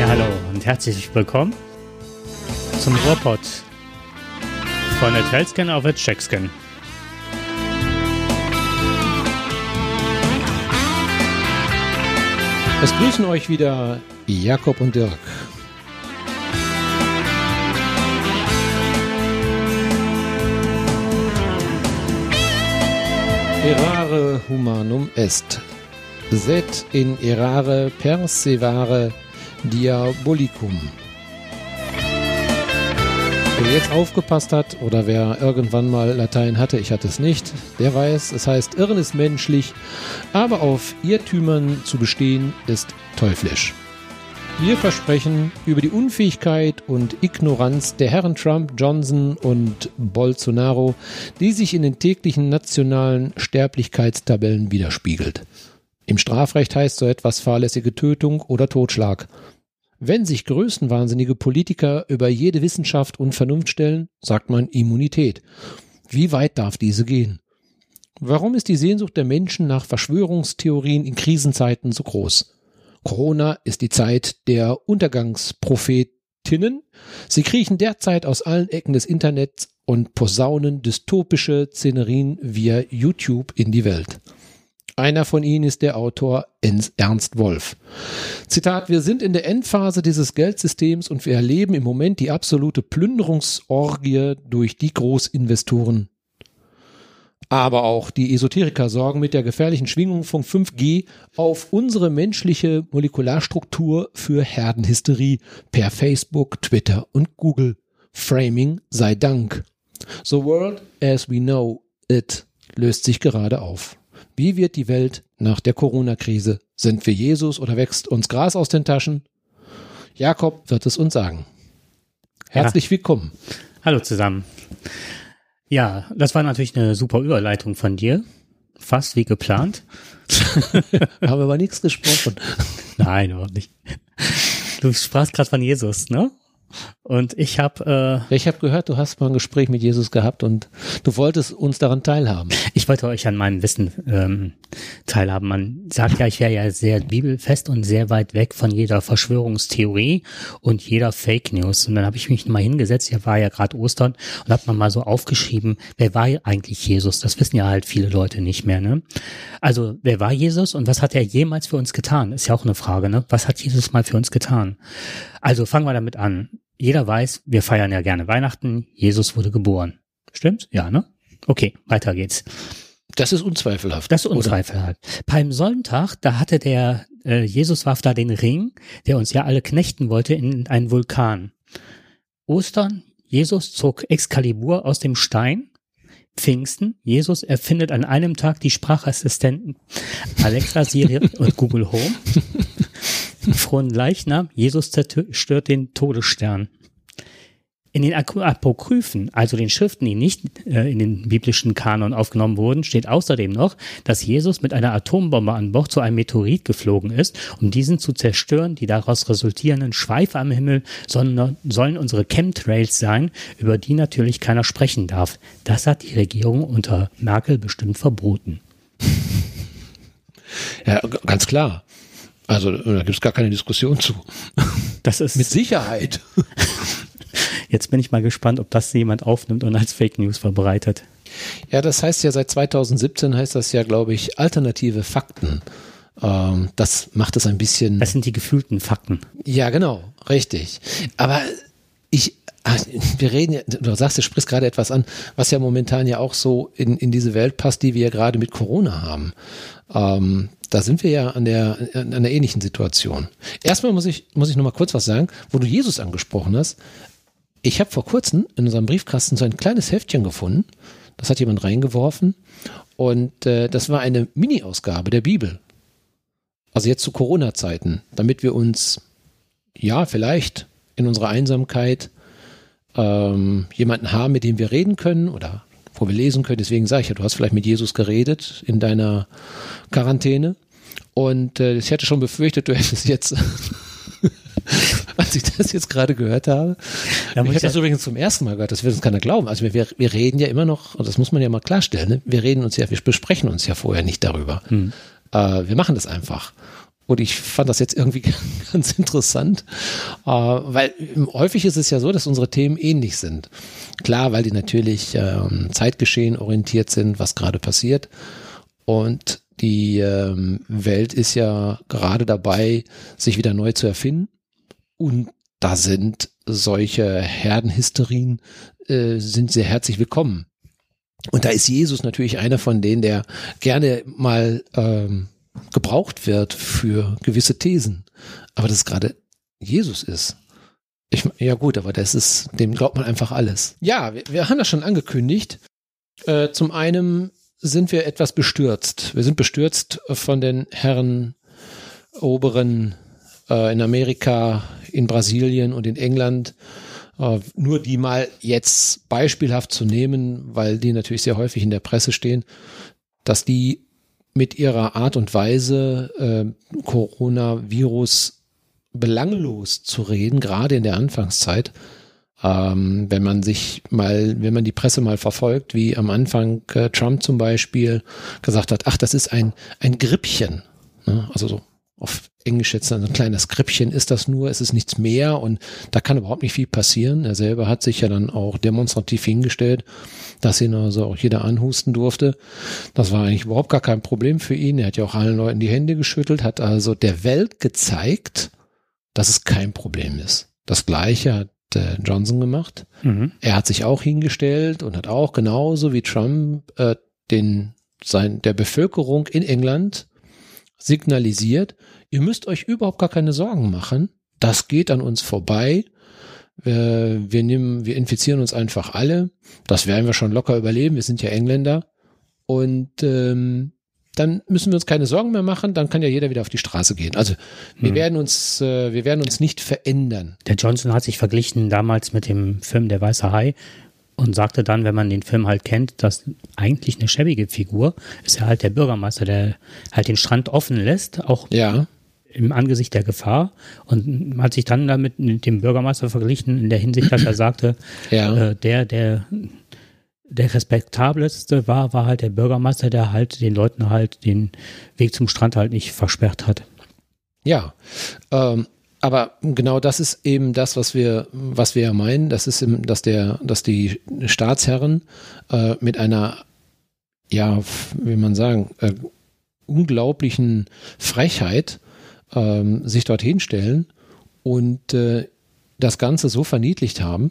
Ja, hallo und herzlich willkommen zum Ruhrpott von der Trailscan auf der Checkscan. Es grüßen euch wieder Jakob und Dirk. Erare humanum est. Sed in erare persevare diabolicum. Wer jetzt aufgepasst hat oder wer irgendwann mal Latein hatte, ich hatte es nicht, der weiß, es heißt, Irren ist menschlich, aber auf Irrtümern zu bestehen ist teuflisch. Wir versprechen über die Unfähigkeit und Ignoranz der Herren Trump, Johnson und Bolsonaro, die sich in den täglichen nationalen Sterblichkeitstabellen widerspiegelt. Im Strafrecht heißt so etwas fahrlässige Tötung oder Totschlag. Wenn sich größenwahnsinnige Politiker über jede Wissenschaft und Vernunft stellen, sagt man Immunität. Wie weit darf diese gehen? Warum ist die Sehnsucht der Menschen nach Verschwörungstheorien in Krisenzeiten so groß? Corona ist die Zeit der Untergangsprophetinnen. Sie kriechen derzeit aus allen Ecken des Internets und posaunen dystopische Szenerien via YouTube in die Welt. Einer von ihnen ist der Autor Ernst Wolf. Zitat, wir sind in der Endphase dieses Geldsystems und wir erleben im Moment die absolute Plünderungsorgie durch die Großinvestoren. Aber auch die Esoteriker sorgen mit der gefährlichen Schwingung von 5G auf unsere menschliche Molekularstruktur für Herdenhysterie per Facebook, Twitter und Google. Framing sei Dank. The world as we know it löst sich gerade auf. Wie wird die Welt nach der Corona-Krise? Sind wir Jesus oder wächst uns Gras aus den Taschen? Jakob wird es uns sagen. Herzlich ja. willkommen. Hallo zusammen. Ja, das war natürlich eine super Überleitung von dir. Fast wie geplant. Haben aber nichts gesprochen. Nein, überhaupt nicht. Du sprachst gerade von Jesus, ne? Und ich habe. Äh, ich habe gehört, du hast mal ein Gespräch mit Jesus gehabt und du wolltest uns daran teilhaben. Ich wollte euch an meinem Wissen ähm, teilhaben. Man sagt ja, ich wäre ja sehr bibelfest und sehr weit weg von jeder Verschwörungstheorie und jeder Fake News. Und dann habe ich mich mal hingesetzt, hier war ja gerade Ostern, und habe mal so aufgeschrieben, wer war eigentlich Jesus? Das wissen ja halt viele Leute nicht mehr. Ne? Also wer war Jesus und was hat er jemals für uns getan? Ist ja auch eine Frage. Ne? Was hat Jesus mal für uns getan? Also fangen wir damit an jeder weiß, wir feiern ja gerne Weihnachten. Jesus wurde geboren. Stimmt? Ja, ne? Okay, weiter geht's. Das ist unzweifelhaft. Das ist unzweifelhaft. Oder? Beim Sonntag, da hatte der, äh, Jesus warf da den Ring, der uns ja alle knechten wollte, in einen Vulkan. Ostern, Jesus zog Excalibur aus dem Stein. Pfingsten, Jesus erfindet an einem Tag die Sprachassistenten Alexa, Siri und Google Home frohen Leichnam, Jesus zerstört den Todesstern. In den Apokryphen, also den Schriften, die nicht äh, in den biblischen Kanon aufgenommen wurden, steht außerdem noch, dass Jesus mit einer Atombombe an Bord zu einem Meteorit geflogen ist, um diesen zu zerstören. Die daraus resultierenden Schweife am Himmel sollen, sollen unsere Chemtrails sein, über die natürlich keiner sprechen darf. Das hat die Regierung unter Merkel bestimmt verboten. Ja, ganz klar. Also da gibt es gar keine Diskussion zu. Das ist mit Sicherheit. Jetzt bin ich mal gespannt, ob das jemand aufnimmt und als Fake News verbreitet. Ja, das heißt ja seit 2017 heißt das ja, glaube ich, alternative Fakten. Ähm, das macht es ein bisschen. Das sind die gefühlten Fakten. Ja, genau, richtig. Aber ich, ah, wir reden ja, du sagst, du sprichst gerade etwas an, was ja momentan ja auch so in, in diese Welt passt, die wir ja gerade mit Corona haben. Ähm, da sind wir ja an der, an einer ähnlichen Situation. Erstmal muss ich, muss ich noch mal kurz was sagen, wo du Jesus angesprochen hast. Ich habe vor kurzem in unserem Briefkasten so ein kleines Heftchen gefunden. Das hat jemand reingeworfen. Und äh, das war eine Mini-Ausgabe der Bibel. Also jetzt zu Corona-Zeiten, damit wir uns, ja, vielleicht in unserer Einsamkeit ähm, jemanden haben, mit dem wir reden können oder wo wir lesen können. Deswegen sage ich ja, du hast vielleicht mit Jesus geredet in deiner Quarantäne. Und äh, ich hätte schon befürchtet, du hättest jetzt, als ich das jetzt gerade gehört habe, ja, ich habe das übrigens zum ersten Mal gehört, das wird uns keiner glauben. Also wir, wir reden ja immer noch, und das muss man ja mal klarstellen, ne? wir reden uns ja, wir besprechen uns ja vorher nicht darüber. Hm. Äh, wir machen das einfach. Und ich fand das jetzt irgendwie ganz interessant, äh, weil häufig ist es ja so, dass unsere Themen ähnlich sind. Klar, weil die natürlich ähm, Zeitgeschehen orientiert sind, was gerade passiert. Und die ähm, Welt ist ja gerade dabei, sich wieder neu zu erfinden. Und da sind solche Herdenhysterien äh, sind sehr herzlich willkommen. Und da ist Jesus natürlich einer von denen, der gerne mal ähm, gebraucht wird für gewisse Thesen. Aber dass es gerade Jesus ist. Ich, ja gut, aber das ist, dem glaubt man einfach alles. Ja, wir, wir haben das schon angekündigt. Äh, zum einen sind wir etwas bestürzt. Wir sind bestürzt von den Herren Oberen äh, in Amerika, in Brasilien und in England. Äh, nur die mal jetzt beispielhaft zu nehmen, weil die natürlich sehr häufig in der Presse stehen, dass die mit ihrer Art und Weise äh, Coronavirus belanglos zu reden, gerade in der Anfangszeit, ähm, wenn man sich mal, wenn man die Presse mal verfolgt, wie am Anfang äh, Trump zum Beispiel gesagt hat, ach, das ist ein, ein Grippchen. Ne? Also so auf Englisch jetzt ein kleines Grippchen ist das nur, es ist nichts mehr und da kann überhaupt nicht viel passieren. Er selber hat sich ja dann auch demonstrativ hingestellt, dass ihn also auch jeder anhusten durfte. Das war eigentlich überhaupt gar kein Problem für ihn. Er hat ja auch allen Leuten die Hände geschüttelt, hat also der Welt gezeigt, dass es kein Problem ist. Das gleiche hat äh, Johnson gemacht. Mhm. Er hat sich auch hingestellt und hat auch genauso wie Trump äh, den sein der Bevölkerung in England signalisiert, ihr müsst euch überhaupt gar keine Sorgen machen. Das geht an uns vorbei. Wir, wir nehmen, wir infizieren uns einfach alle. Das werden wir schon locker überleben. Wir sind ja Engländer. Und ähm, dann müssen wir uns keine Sorgen mehr machen, dann kann ja jeder wieder auf die Straße gehen. Also wir hm. werden uns, äh, wir werden uns nicht verändern. Der Johnson hat sich verglichen damals mit dem Film Der Weiße Hai und sagte dann, wenn man den Film halt kennt, dass eigentlich eine schäbige Figur ist ja halt der Bürgermeister, der halt den Strand offen lässt, auch ja. im Angesicht der Gefahr und hat sich dann damit mit dem Bürgermeister verglichen in der Hinsicht, dass er sagte, ja. äh, der, der der respektabelste war, war halt der Bürgermeister, der halt den Leuten halt den Weg zum Strand halt nicht versperrt hat. Ja, ähm, aber genau das ist eben das, was wir, was wir ja meinen. Das ist, im, dass der, dass die Staatsherren äh, mit einer, ja, wie man sagen, äh, unglaublichen Frechheit ähm, sich dorthin stellen und äh, das Ganze so verniedlicht haben,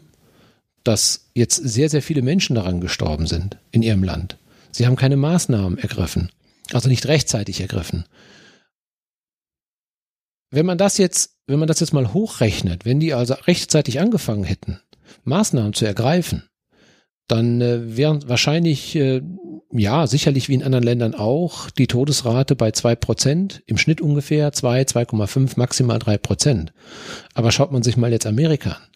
dass jetzt sehr, sehr viele Menschen daran gestorben sind in ihrem Land. Sie haben keine Maßnahmen ergriffen, also nicht rechtzeitig ergriffen. Wenn man das jetzt, wenn man das jetzt mal hochrechnet, wenn die also rechtzeitig angefangen hätten, Maßnahmen zu ergreifen, dann äh, wären wahrscheinlich, äh, ja, sicherlich wie in anderen Ländern auch, die Todesrate bei zwei Prozent, im Schnitt ungefähr zwei, 2,5, maximal drei Prozent. Aber schaut man sich mal jetzt Amerika an.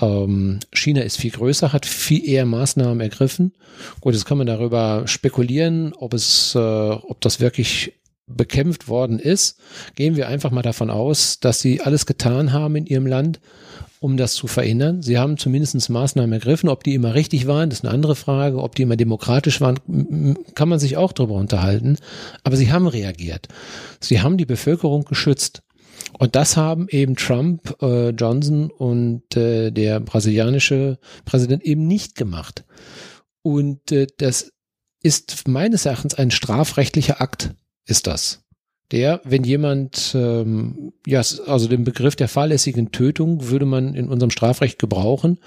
Ähm, China ist viel größer, hat viel eher Maßnahmen ergriffen. Gut, jetzt kann man darüber spekulieren, ob es, äh, ob das wirklich bekämpft worden ist. Gehen wir einfach mal davon aus, dass sie alles getan haben in ihrem Land, um das zu verhindern. Sie haben zumindest Maßnahmen ergriffen. Ob die immer richtig waren, ist eine andere Frage. Ob die immer demokratisch waren, kann man sich auch darüber unterhalten. Aber sie haben reagiert. Sie haben die Bevölkerung geschützt. Und das haben eben Trump, äh, Johnson und äh, der brasilianische Präsident eben nicht gemacht. Und äh, das ist meines Erachtens ein strafrechtlicher Akt, ist das. Der, wenn jemand, ähm, ja, also den Begriff der fahrlässigen Tötung würde man in unserem Strafrecht gebrauchen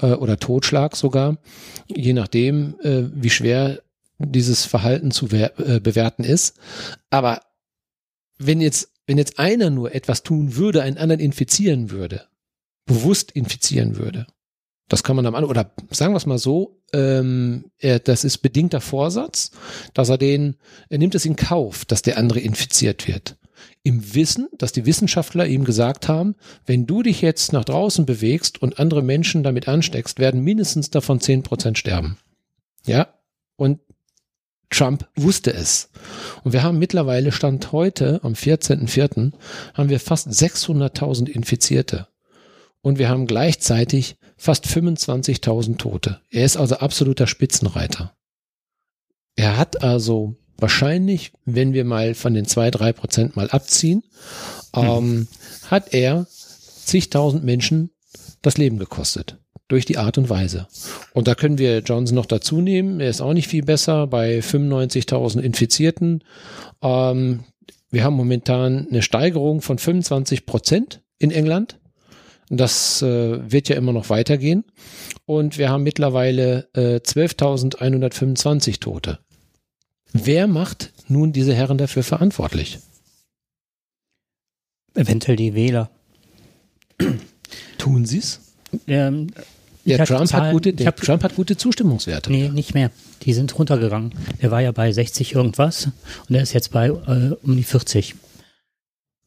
äh, oder Totschlag sogar, je nachdem, äh, wie schwer dieses Verhalten zu äh, bewerten ist. Aber wenn jetzt wenn jetzt einer nur etwas tun würde, einen anderen infizieren würde, bewusst infizieren würde, das kann man am Anfang, oder sagen wir es mal so, ähm, er, das ist bedingter Vorsatz, dass er den, er nimmt es in Kauf, dass der andere infiziert wird. Im Wissen, dass die Wissenschaftler ihm gesagt haben, wenn du dich jetzt nach draußen bewegst und andere Menschen damit ansteckst, werden mindestens davon zehn Prozent sterben. Ja, und Trump wusste es. Und wir haben mittlerweile Stand heute, am 14.04., haben wir fast 600.000 Infizierte. Und wir haben gleichzeitig fast 25.000 Tote. Er ist also absoluter Spitzenreiter. Er hat also wahrscheinlich, wenn wir mal von den zwei, drei Prozent mal abziehen, ähm, hat er zigtausend Menschen das Leben gekostet. Durch die Art und Weise. Und da können wir Johnson noch dazu nehmen. Er ist auch nicht viel besser bei 95.000 Infizierten. Ähm, wir haben momentan eine Steigerung von 25 Prozent in England. Das äh, wird ja immer noch weitergehen. Und wir haben mittlerweile äh, 12.125 Tote. Wer macht nun diese Herren dafür verantwortlich? Eventuell die Wähler. Tun sie es? Ähm, hab Trump, hat Zahlen- gute, ich der hab- Trump hat gute Zustimmungswerte. Nee, nicht mehr. Die sind runtergegangen. Der war ja bei 60 irgendwas und er ist jetzt bei äh, um die 40.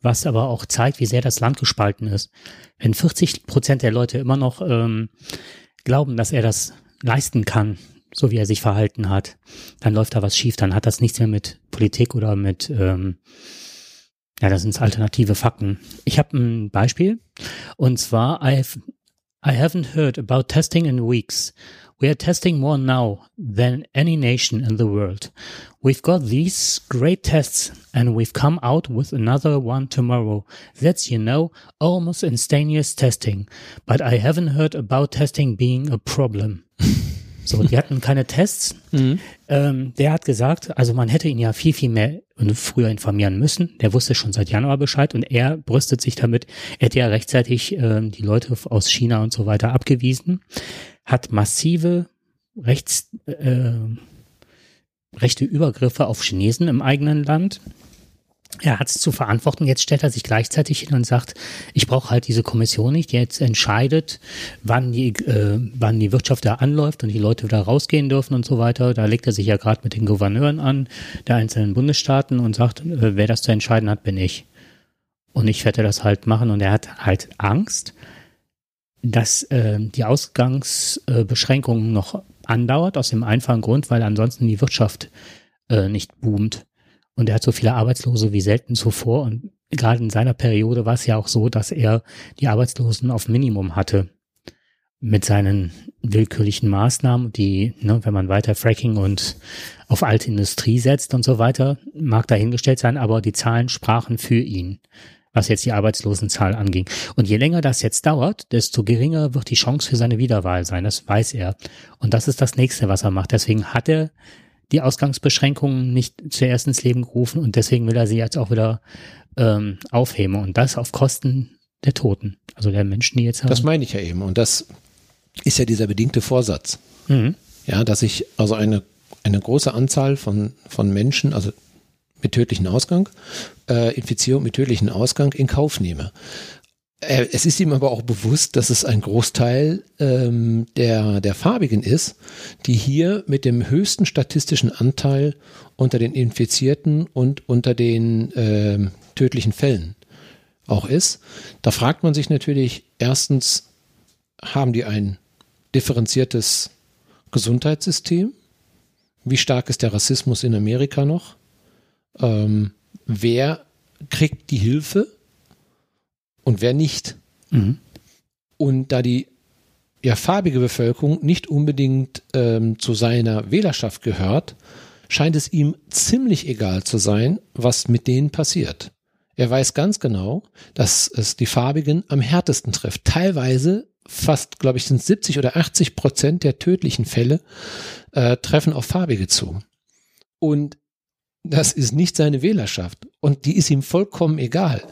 Was aber auch zeigt, wie sehr das Land gespalten ist. Wenn 40 Prozent der Leute immer noch ähm, glauben, dass er das leisten kann, so wie er sich verhalten hat, dann läuft da was schief. Dann hat das nichts mehr mit Politik oder mit, ähm, ja, das sind alternative Fakten. Ich habe ein Beispiel und zwar I've, I haven't heard about testing in weeks. We are testing more now than any nation in the world. We've got these great tests and we've come out with another one tomorrow. That's, you know, almost instantaneous testing. But I haven't heard about testing being a problem. So, die hatten keine Tests. Ähm, der hat gesagt, also man hätte ihn ja viel, viel mehr früher informieren müssen. Der wusste schon seit Januar Bescheid und er brüstet sich damit, er hätte ja rechtzeitig ähm, die Leute aus China und so weiter abgewiesen, hat massive Rechts, äh, rechte Übergriffe auf Chinesen im eigenen Land. Er hat es zu verantworten. Jetzt stellt er sich gleichzeitig hin und sagt, ich brauche halt diese Kommission nicht, die jetzt entscheidet, wann die, äh, wann die Wirtschaft da anläuft und die Leute wieder rausgehen dürfen und so weiter. Da legt er sich ja gerade mit den Gouverneuren an der einzelnen Bundesstaaten und sagt, äh, wer das zu entscheiden hat, bin ich. Und ich werde das halt machen. Und er hat halt Angst, dass äh, die Ausgangsbeschränkungen noch andauert, aus dem einfachen Grund, weil ansonsten die Wirtschaft äh, nicht boomt. Und er hat so viele Arbeitslose wie selten zuvor. Und gerade in seiner Periode war es ja auch so, dass er die Arbeitslosen auf Minimum hatte. Mit seinen willkürlichen Maßnahmen, die, ne, wenn man weiter Fracking und auf alte Industrie setzt und so weiter, mag dahingestellt sein, aber die Zahlen sprachen für ihn, was jetzt die Arbeitslosenzahl anging. Und je länger das jetzt dauert, desto geringer wird die Chance für seine Wiederwahl sein. Das weiß er. Und das ist das nächste, was er macht. Deswegen hat er die Ausgangsbeschränkungen nicht zuerst ins Leben gerufen und deswegen will er sie jetzt auch wieder ähm, aufheben und das auf Kosten der Toten, also der Menschen, die jetzt Das meine ich ja eben. Und das ist ja dieser bedingte Vorsatz. Mhm. Ja, dass ich also eine, eine große Anzahl von, von Menschen, also mit tödlichen Ausgang, äh, Infizierung mit tödlichen Ausgang in Kauf nehme. Äh, Es ist ihm aber auch bewusst, dass es ein Großteil ähm, der, der Farbigen ist, die hier mit dem höchsten statistischen Anteil unter den Infizierten und unter den ähm, tödlichen Fällen auch ist. Da fragt man sich natürlich erstens, haben die ein differenziertes Gesundheitssystem? Wie stark ist der Rassismus in Amerika noch? Ähm, wer kriegt die Hilfe und wer nicht? Mhm. Und da die ja, farbige Bevölkerung nicht unbedingt ähm, zu seiner Wählerschaft gehört, scheint es ihm ziemlich egal zu sein, was mit denen passiert. Er weiß ganz genau, dass es die Farbigen am härtesten trifft. Teilweise fast, glaube ich, sind 70 oder 80 Prozent der tödlichen Fälle äh, treffen auf Farbige zu. Und das ist nicht seine Wählerschaft und die ist ihm vollkommen egal.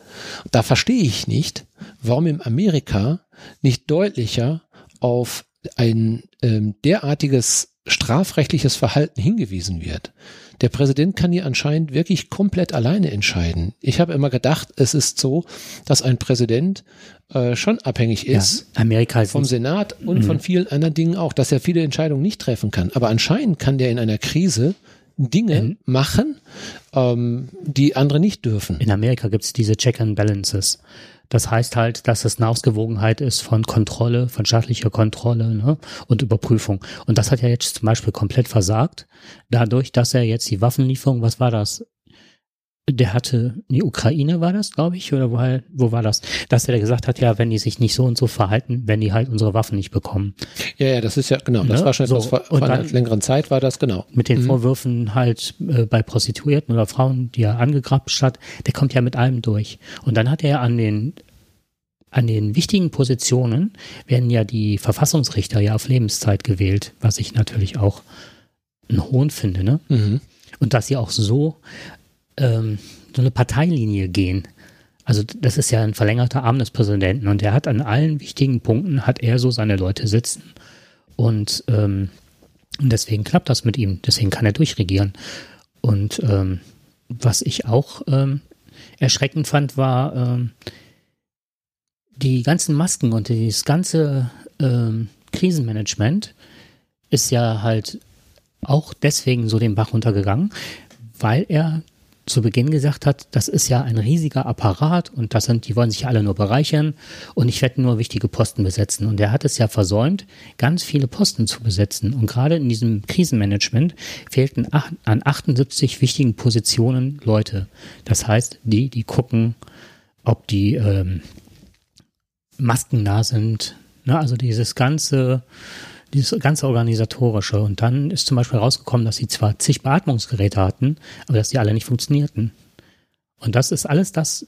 Da verstehe ich nicht, warum in Amerika nicht deutlicher auf ein ähm, derartiges strafrechtliches Verhalten hingewiesen wird. Der Präsident kann hier anscheinend wirklich komplett alleine entscheiden. Ich habe immer gedacht, es ist so, dass ein Präsident äh, schon abhängig ist ja, Amerika ist vom Senat und von vielen anderen Dingen auch, dass er viele Entscheidungen nicht treffen kann. Aber anscheinend kann der in einer Krise Dinge machen, ähm, die andere nicht dürfen. In Amerika gibt es diese Check and Balances. Das heißt halt, dass es eine Ausgewogenheit ist von Kontrolle, von staatlicher Kontrolle ne, und Überprüfung. Und das hat ja jetzt zum Beispiel komplett versagt, dadurch, dass er jetzt die Waffenlieferung, was war das? Der hatte, die Ukraine war das, glaube ich, oder wo, halt, wo war das? Dass er gesagt hat, ja, wenn die sich nicht so und so verhalten, wenn die halt unsere Waffen nicht bekommen. Ja, ja, das ist ja, genau, das Ne? war schon So, etwas vor, einer längeren Zeit war das, genau. Mit den Vorwürfen halt äh, bei Prostituierten oder Frauen, die er angegrapscht hat, der kommt ja mit allem durch. Und dann hat er an den an den wichtigen Positionen werden ja die Verfassungsrichter ja auf Lebenszeit gewählt, was ich natürlich auch einen Hohn finde, ne? Mhm. Und dass sie auch so ähm, so eine Parteilinie gehen. Also das ist ja ein verlängerter Arm des Präsidenten und er hat an allen wichtigen Punkten hat er so seine Leute sitzen und ähm, deswegen klappt das mit ihm. Deswegen kann er durchregieren. Und ähm, was ich auch ähm, erschreckend fand, war ähm, die ganzen Masken und dieses ganze ähm, Krisenmanagement ist ja halt auch deswegen so den Bach runtergegangen, weil er zu Beginn gesagt hat, das ist ja ein riesiger Apparat und das sind, die wollen sich alle nur bereichern und ich werde nur wichtige Posten besetzen. Und er hat es ja versäumt, ganz viele Posten zu besetzen. Und gerade in diesem Krisenmanagement fehlten an 78 wichtigen Positionen Leute. Das heißt, die, die gucken, ob die ähm, Masken da sind. Ne? Also dieses ganze, dieses ganze organisatorische. Und dann ist zum Beispiel rausgekommen, dass sie zwar zig Beatmungsgeräte hatten, aber dass die alle nicht funktionierten. Und das ist alles das,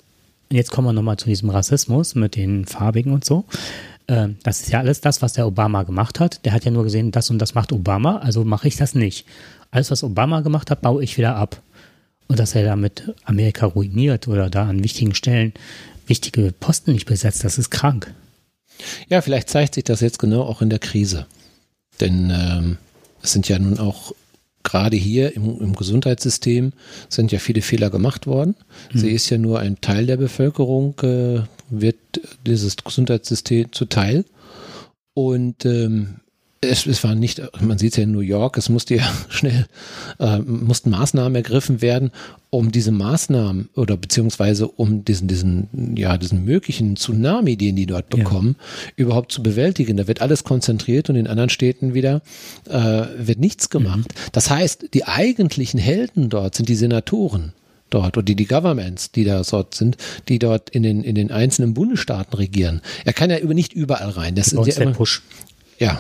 jetzt kommen wir nochmal zu diesem Rassismus mit den Farbigen und so. Ähm, Das ist ja alles das, was der Obama gemacht hat. Der hat ja nur gesehen, das und das macht Obama, also mache ich das nicht. Alles, was Obama gemacht hat, baue ich wieder ab. Und dass er damit Amerika ruiniert oder da an wichtigen Stellen wichtige Posten nicht besetzt, das ist krank. Ja, vielleicht zeigt sich das jetzt genau auch in der Krise. Denn ähm, es sind ja nun auch gerade hier im, im Gesundheitssystem sind ja viele Fehler gemacht worden. Sie ist ja nur ein Teil der Bevölkerung, äh, wird dieses Gesundheitssystem zuteil. Und ähm, es, es war nicht, man sieht es ja in New York, es musste ja schnell, äh, mussten Maßnahmen ergriffen werden, um diese Maßnahmen oder beziehungsweise um diesen, diesen, ja, diesen möglichen Tsunami, den die dort Ja. bekommen, überhaupt zu bewältigen. Da wird alles konzentriert und in anderen Städten wieder äh, wird nichts gemacht. Das heißt, die eigentlichen Helden dort sind die Senatoren dort oder die, die Governments, die da dort sind, die dort in den, in den einzelnen Bundesstaaten regieren. Er kann ja über nicht überall rein. Das uns ja immer, Push. Ja,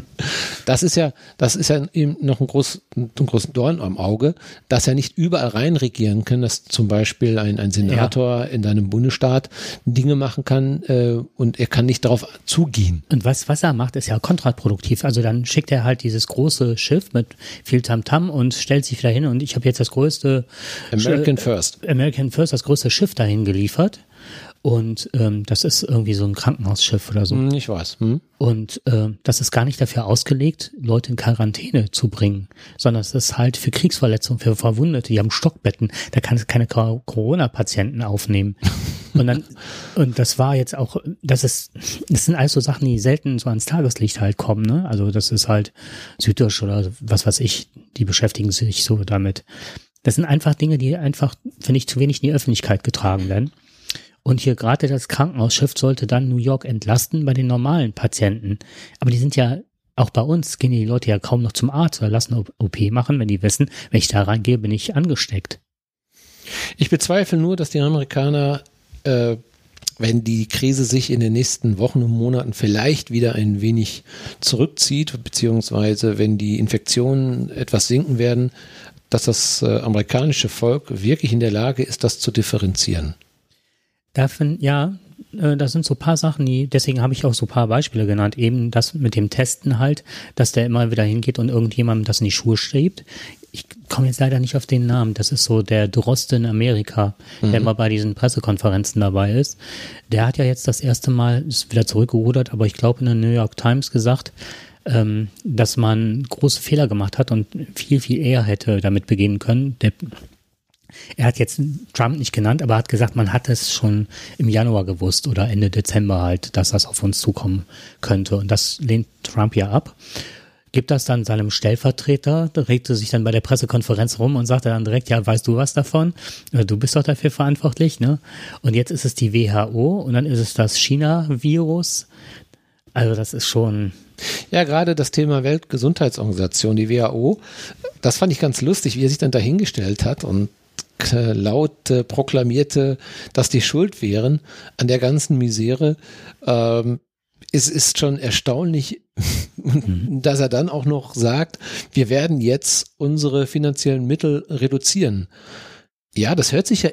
das ist ja, das ist ja eben noch ein, groß, ein großen Dorn am Auge, dass er nicht überall rein regieren kann, dass zum Beispiel ein, ein Senator in deinem Bundesstaat Dinge machen kann äh, und er kann nicht darauf zugehen. Und was, was er macht, ist ja kontraproduktiv. Also dann schickt er halt dieses große Schiff mit viel Tamtam und stellt sich wieder hin und ich habe jetzt das größte American First. American First, das größte Schiff dahin geliefert. Und ähm, das ist irgendwie so ein Krankenhausschiff oder so. Hm, Ich weiß. Hm? Und äh, das ist gar nicht dafür ausgelegt, Leute in Quarantäne zu bringen, sondern es ist halt für Kriegsverletzungen, für Verwundete, die haben Stockbetten, da kann es keine Co- Corona-Patienten aufnehmen. Und dann, und das war jetzt auch, das ist, das sind alles so Sachen, die selten so ans Tageslicht halt kommen, ne? Also das ist halt Süddeutsch oder was weiß ich, die beschäftigen sich so damit. Das sind einfach Dinge, die einfach, finde ich, zu wenig in die Öffentlichkeit getragen werden. Und hier gerade das Krankenhausschiff sollte dann New York entlasten bei den normalen Patienten. Aber die sind ja, auch bei uns gehen die Leute ja kaum noch zum Arzt oder lassen OP machen, wenn die wissen, wenn ich da reingehe, bin ich angesteckt. Ich bezweifle nur, dass die Amerikaner, äh, wenn die Krise sich in den nächsten Wochen und Monaten vielleicht wieder ein wenig zurückzieht, beziehungsweise wenn die Infektionen etwas sinken werden, dass das äh, amerikanische Volk wirklich in der Lage ist, das zu differenzieren. Davon, ja, äh, das sind so paar Sachen, die, deswegen habe ich auch so paar Beispiele genannt. Eben das mit dem Testen halt, dass der immer wieder hingeht und irgendjemandem das in die Schuhe schiebt. Ich komme jetzt leider nicht auf den Namen. Das ist so der Droste in Amerika, der immer bei diesen Pressekonferenzen dabei ist. Der hat ja jetzt das erste Mal, ist wieder zurückgerudert, aber ich glaube in der New York Times gesagt, ähm, dass man große Fehler gemacht hat und viel, viel eher hätte damit beginnen können. Der, er hat jetzt Trump nicht genannt, aber hat gesagt, man hat es schon im Januar gewusst oder Ende Dezember halt, dass das auf uns zukommen könnte. Und das lehnt Trump ja ab. Gibt das dann seinem Stellvertreter, regte sich dann bei der Pressekonferenz rum und sagte dann direkt, ja, weißt du was davon? Äh, Du bist doch dafür verantwortlich, ne? Und jetzt ist es die WHO und dann ist es das China-Virus. Also das ist schon, Ja, gerade das Thema Weltgesundheitsorganisation, die WHO, das fand ich ganz lustig, wie er sich dann dahingestellt hat und laut äh, proklamierte, dass die schuld wären an der ganzen Misere. Ähm, es ist schon erstaunlich, mhm. dass er dann auch noch sagt, wir werden jetzt unsere finanziellen Mittel reduzieren. Ja, das hört sich ja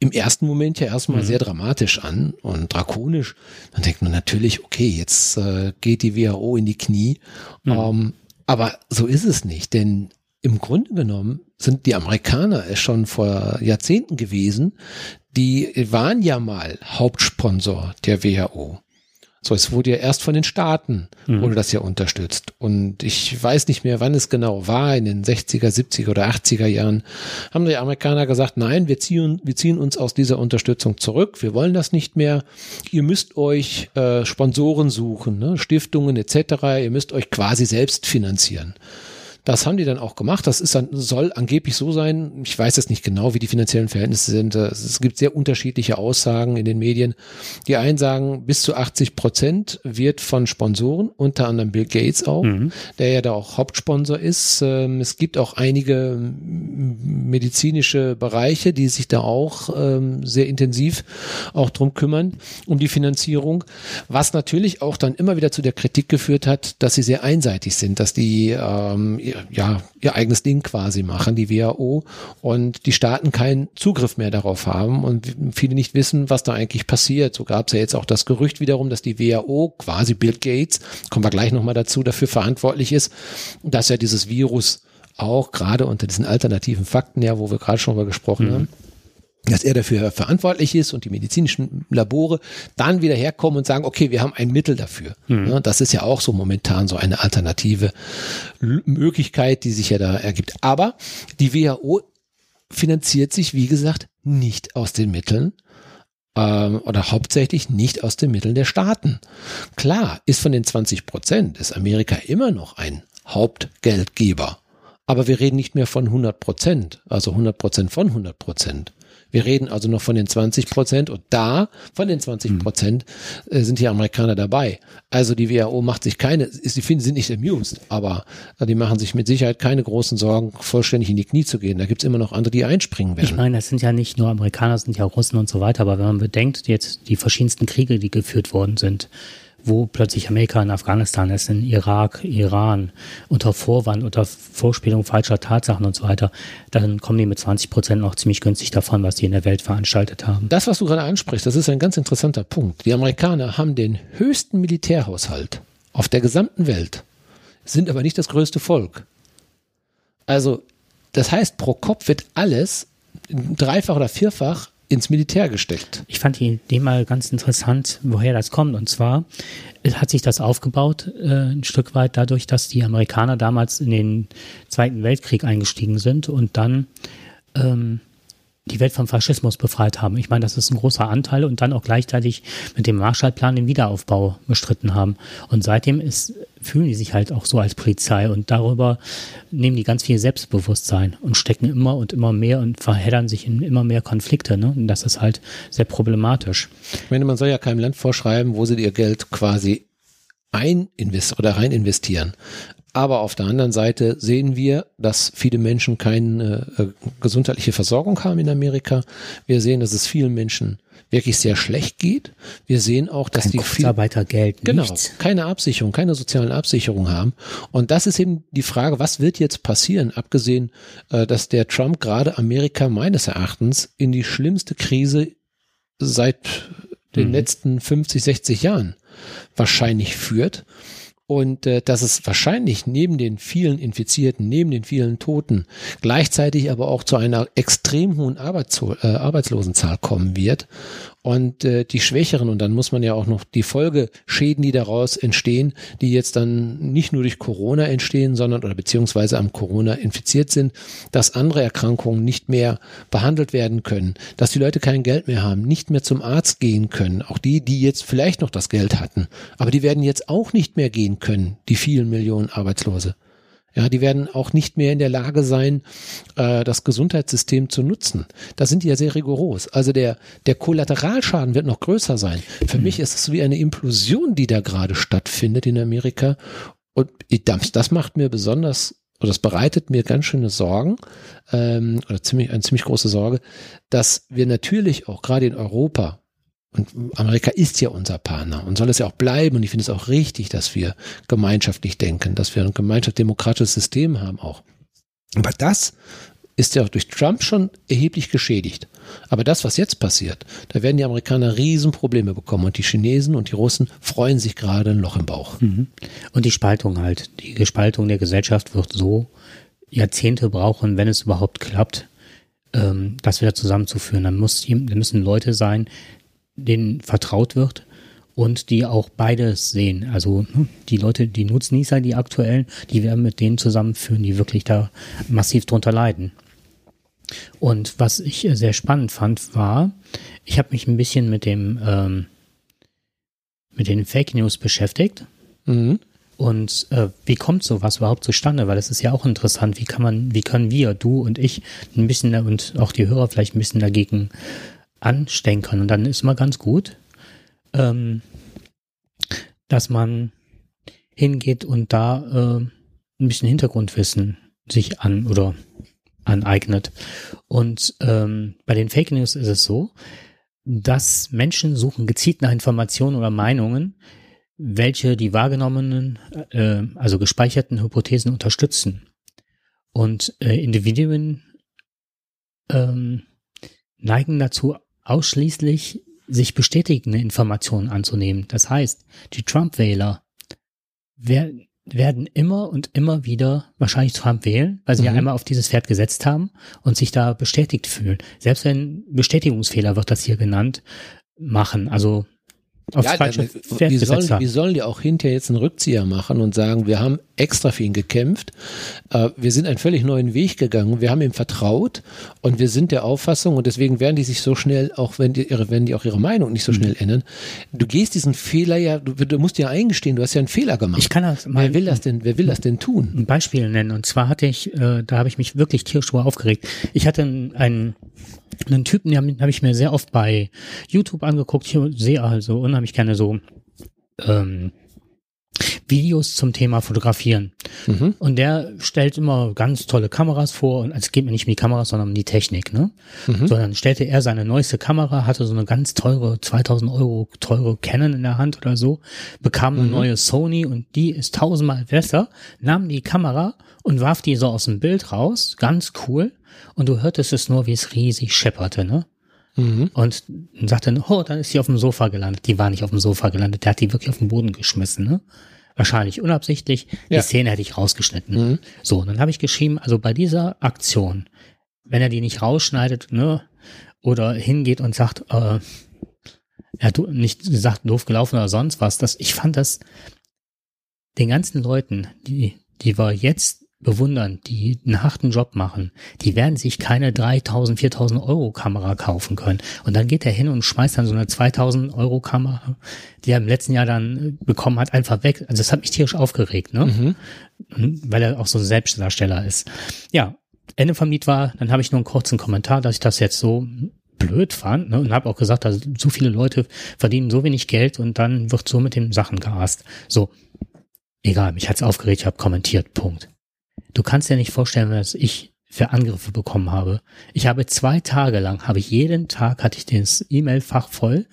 im ersten Moment ja erstmal mhm. sehr dramatisch an und drakonisch. Dann denkt man natürlich, okay, jetzt äh, geht die WHO in die Knie. Mhm. Ähm, aber so ist es nicht, denn im Grunde genommen sind die Amerikaner es schon vor Jahrzehnten gewesen, die waren ja mal Hauptsponsor der WHO. So, es wurde ja erst von den Staaten, mhm. wurde das ja unterstützt. Und ich weiß nicht mehr, wann es genau war, in den 60er, 70er oder 80er Jahren, haben die Amerikaner gesagt, nein, wir ziehen, wir ziehen uns aus dieser Unterstützung zurück, wir wollen das nicht mehr. Ihr müsst euch äh, Sponsoren suchen, ne? Stiftungen etc., ihr müsst euch quasi selbst finanzieren. Das haben die dann auch gemacht. Das ist dann, soll angeblich so sein. Ich weiß jetzt nicht genau, wie die finanziellen Verhältnisse sind. Es gibt sehr unterschiedliche Aussagen in den Medien. Die einen sagen, bis zu 80 Prozent wird von Sponsoren, unter anderem Bill Gates auch, mhm. der ja da auch Hauptsponsor ist. Ähm, es gibt auch einige medizinische Bereiche, die sich da auch ähm, sehr intensiv auch drum kümmern, um die Finanzierung. Was natürlich auch dann immer wieder zu der Kritik geführt hat, dass sie sehr einseitig sind, dass die ähm, ja, ihr eigenes Ding quasi machen, die WHO, und die Staaten keinen Zugriff mehr darauf haben und viele nicht wissen, was da eigentlich passiert. So gab es ja jetzt auch das Gerücht wiederum, dass die WHO, quasi Bill Gates, kommen wir gleich nochmal dazu, dafür verantwortlich ist, dass ja dieses Virus auch gerade unter diesen alternativen Fakten, ja, wo wir gerade schon mal gesprochen mhm. haben, dass er dafür verantwortlich ist und die medizinischen Labore dann wieder herkommen und sagen, okay, wir haben ein Mittel dafür. Mhm. Das ist ja auch so momentan so eine alternative Möglichkeit, die sich ja da ergibt. Aber die WHO finanziert sich, wie gesagt, nicht aus den Mitteln ähm, oder hauptsächlich nicht aus den Mitteln der Staaten. Klar, ist von den 20 Prozent, ist Amerika immer noch ein Hauptgeldgeber. Aber wir reden nicht mehr von 100 Prozent, also 100 Prozent von 100 Prozent. Wir reden also noch von den 20 Prozent und da von den 20 hm. Prozent äh, sind die Amerikaner dabei. Also die WHO macht sich keine, sie finden sie nicht amused, aber äh, die machen sich mit Sicherheit keine großen Sorgen, vollständig in die Knie zu gehen. Da gibt's immer noch andere, die einspringen werden. Ich meine, das sind ja nicht nur Amerikaner, das sind ja Russen und so weiter, aber wenn man bedenkt, jetzt die verschiedensten Kriege, die geführt worden sind, wo plötzlich Amerika in Afghanistan ist, in Irak, Iran, unter Vorwand, unter Vorspielung falscher Tatsachen und so weiter, dann kommen die mit 20 Prozent noch ziemlich günstig davon, was die in der Welt veranstaltet haben. Das, was du gerade ansprichst, das ist ein ganz interessanter Punkt. Die Amerikaner haben den höchsten Militärhaushalt auf der gesamten Welt, sind aber nicht das größte Volk. Also, das heißt, pro Kopf wird alles dreifach oder vierfach ins Militär gesteckt. Ich fand die Idee mal ganz interessant, woher das kommt. Und zwar hat sich das aufgebaut äh, ein Stück weit dadurch, dass die Amerikaner damals in den Zweiten Weltkrieg eingestiegen sind und dann ähm, die Welt vom Faschismus befreit haben. Ich meine, das ist ein großer Anteil und dann auch gleichzeitig mit dem Marshallplan den Wiederaufbau bestritten haben. Und seitdem ist, fühlen die sich halt auch so als Polizei und darüber nehmen die ganz viel Selbstbewusstsein und stecken immer und immer mehr und verheddern sich in immer mehr Konflikte. Ne? Und das ist halt sehr problematisch. Ich meine, man soll ja keinem Land vorschreiben, wo sie ihr Geld quasi ein oder rein investieren. Aber auf der anderen Seite sehen wir, dass viele Menschen keine äh, gesundheitliche Versorgung haben in Amerika. Wir sehen, dass es vielen Menschen wirklich sehr schlecht geht. Wir sehen auch, dass Kein die Kurzarbeitergeld genau nichts. keine Absicherung, keine sozialen Absicherung haben. Und das ist eben die Frage, was wird jetzt passieren, abgesehen, äh, dass der Trump gerade Amerika meines Erachtens in die schlimmste Krise seit den mhm. letzten 50, 60 Jahren wahrscheinlich führt und äh, dass es wahrscheinlich neben den vielen Infizierten, neben den vielen Toten, gleichzeitig aber auch zu einer extrem hohen Arbeitslo äh, Arbeitslosenzahl kommen wird und äh, die Schwächeren, und dann muss man ja auch noch die Folgeschäden, die daraus entstehen, die jetzt dann nicht nur durch Corona entstehen, sondern oder beziehungsweise am Corona infiziert sind, dass andere Erkrankungen nicht mehr behandelt werden können, dass die Leute kein Geld mehr haben, nicht mehr zum Arzt gehen können, auch die, die jetzt vielleicht noch das Geld hatten, aber die werden jetzt auch nicht mehr gehen können, die vielen Millionen Arbeitslose. Ja, die werden auch nicht mehr in der Lage sein, äh, das Gesundheitssystem zu nutzen. Da sind die ja sehr rigoros. Also der, der Kollateralschaden wird noch größer sein. Für mhm. mich ist es wie eine Implosion, die da gerade stattfindet in Amerika. Und das, das macht mir besonders oder das bereitet mir ganz schöne Sorgen, ähm, oder ziemlich, eine ziemlich große Sorge, dass wir natürlich auch gerade in Europa, und Amerika ist ja unser Partner und soll es ja auch bleiben, und ich finde es auch richtig, dass wir gemeinschaftlich denken, dass wir ein gemeinschaftlich demokratisches System haben auch. Aber das ist ja durch Trump schon erheblich geschädigt. Aber das, was jetzt passiert, da werden die Amerikaner Riesenprobleme bekommen und die Chinesen und die Russen freuen sich gerade ein Loch im Bauch. Mhm. Und die Spaltung halt. Die Gespaltung der Gesellschaft wird so Jahrzehnte brauchen, wenn es überhaupt klappt, ähm, das wieder zusammenzuführen. Dann, muss, dann müssen Leute sein, denen vertraut wird und die auch beides sehen. Also hm, die Leute, die Nutznießer, die aktuellen, die werden mit denen zusammenführen, die wirklich da massiv drunter leiden. Und was ich sehr spannend fand, war, ich habe mich ein bisschen mit dem ähm, mit den Fake News beschäftigt. Mhm. Und äh, wie kommt sowas überhaupt zustande? Weil das ist ja auch interessant. Wie kann man, wie können wir, du und ich, ein bisschen und auch die Hörer vielleicht ein bisschen dagegen anstecken? Und dann ist immer ganz gut, ähm, dass man hingeht und da äh, ein bisschen Hintergrundwissen sich an oder aneignet. Und ähm, bei den Fake News ist es so, dass Menschen suchen gezielt nach Informationen oder Meinungen, welche die wahrgenommenen, äh, also gespeicherten Hypothesen unterstützen. Und äh, Individuen ähm, neigen dazu, ausschließlich sich bestätigende Informationen anzunehmen. Das heißt, die Trump-Wähler werden immer und immer wieder wahrscheinlich Trump wählen, weil sie mhm. ja einmal auf dieses Pferd gesetzt haben und sich da bestätigt fühlen. Selbst wenn Bestätigungsfehler wird das hier genannt, machen. Also aufs ja, falsche Pferd wie, sollen, haben. wie sollen die auch hinterher jetzt einen Rückzieher machen und sagen, wir haben extra für ihn gekämpft, äh, wir sind einen völlig neuen Weg gegangen, wir haben ihm vertraut und wir sind der Auffassung und deswegen werden die sich so schnell, auch wenn die, ihre, wenn die auch ihre Meinung nicht so mhm. schnell ändern, du gehst diesen Fehler ja, du, du musst ja eingestehen, du hast ja einen Fehler gemacht. Ich kann das mal, wer will das denn, wer will das denn tun? Ein Beispiel nennen und zwar hatte ich, äh, da habe ich mich wirklich tierisch aufgeregt. Ich hatte einen einen Typen, den habe hab ich mir sehr oft bei YouTube angeguckt. Ich sehe also unheimlich gerne so ähm, Videos zum Thema Fotografieren. Mhm. Und der stellt immer ganz tolle Kameras vor. Und es geht mir nicht um die Kameras, sondern um die Technik. Ne? Mhm. Sondern stellte er seine neueste Kamera, hatte so eine ganz teure, 2000 Euro teure Canon in der Hand oder so, bekam eine mhm. neue Sony und die ist tausendmal besser, nahm die Kamera und warf die so aus dem Bild raus. Ganz cool und du hörtest es nur, wie es riesig schepperte, ne? Mhm. Und sagte, oh, dann ist sie auf dem Sofa gelandet. Die war nicht auf dem Sofa gelandet, der hat die wirklich auf den Boden geschmissen, ne? Wahrscheinlich unabsichtlich. Ja. Die Szene hätte ich rausgeschnitten. Mhm. So, und dann habe ich geschrieben, also bei dieser Aktion, wenn er die nicht rausschneidet, ne, oder hingeht und sagt, äh, er hat nicht gesagt, doof gelaufen oder sonst was, das, ich fand das den ganzen Leuten, die, die wir jetzt bewundern, die einen harten Job machen, die werden sich keine 3000, 4000 Euro Kamera kaufen können. Und dann geht er hin und schmeißt dann so eine 2000 Euro Kamera, die er im letzten Jahr dann bekommen hat, einfach weg. Also das hat mich tierisch aufgeregt, ne? Mhm. mhm. Weil er auch so ein Selbstdarsteller ist. Ja, Ende vom Lied war, dann habe ich nur einen kurzen Kommentar, dass ich das jetzt so blöd fand ne, und habe auch gesagt, dass so viele Leute verdienen so wenig Geld und dann wird so mit den Sachen gerast. So, egal, mich hat's aufgeregt, ich habe kommentiert, Punkt. Du kannst dir nicht vorstellen, was ich für Angriffe bekommen habe. Ich habe zwei Tage lang, habe ich jeden Tag, hatte ich das E-Mail-Fach voll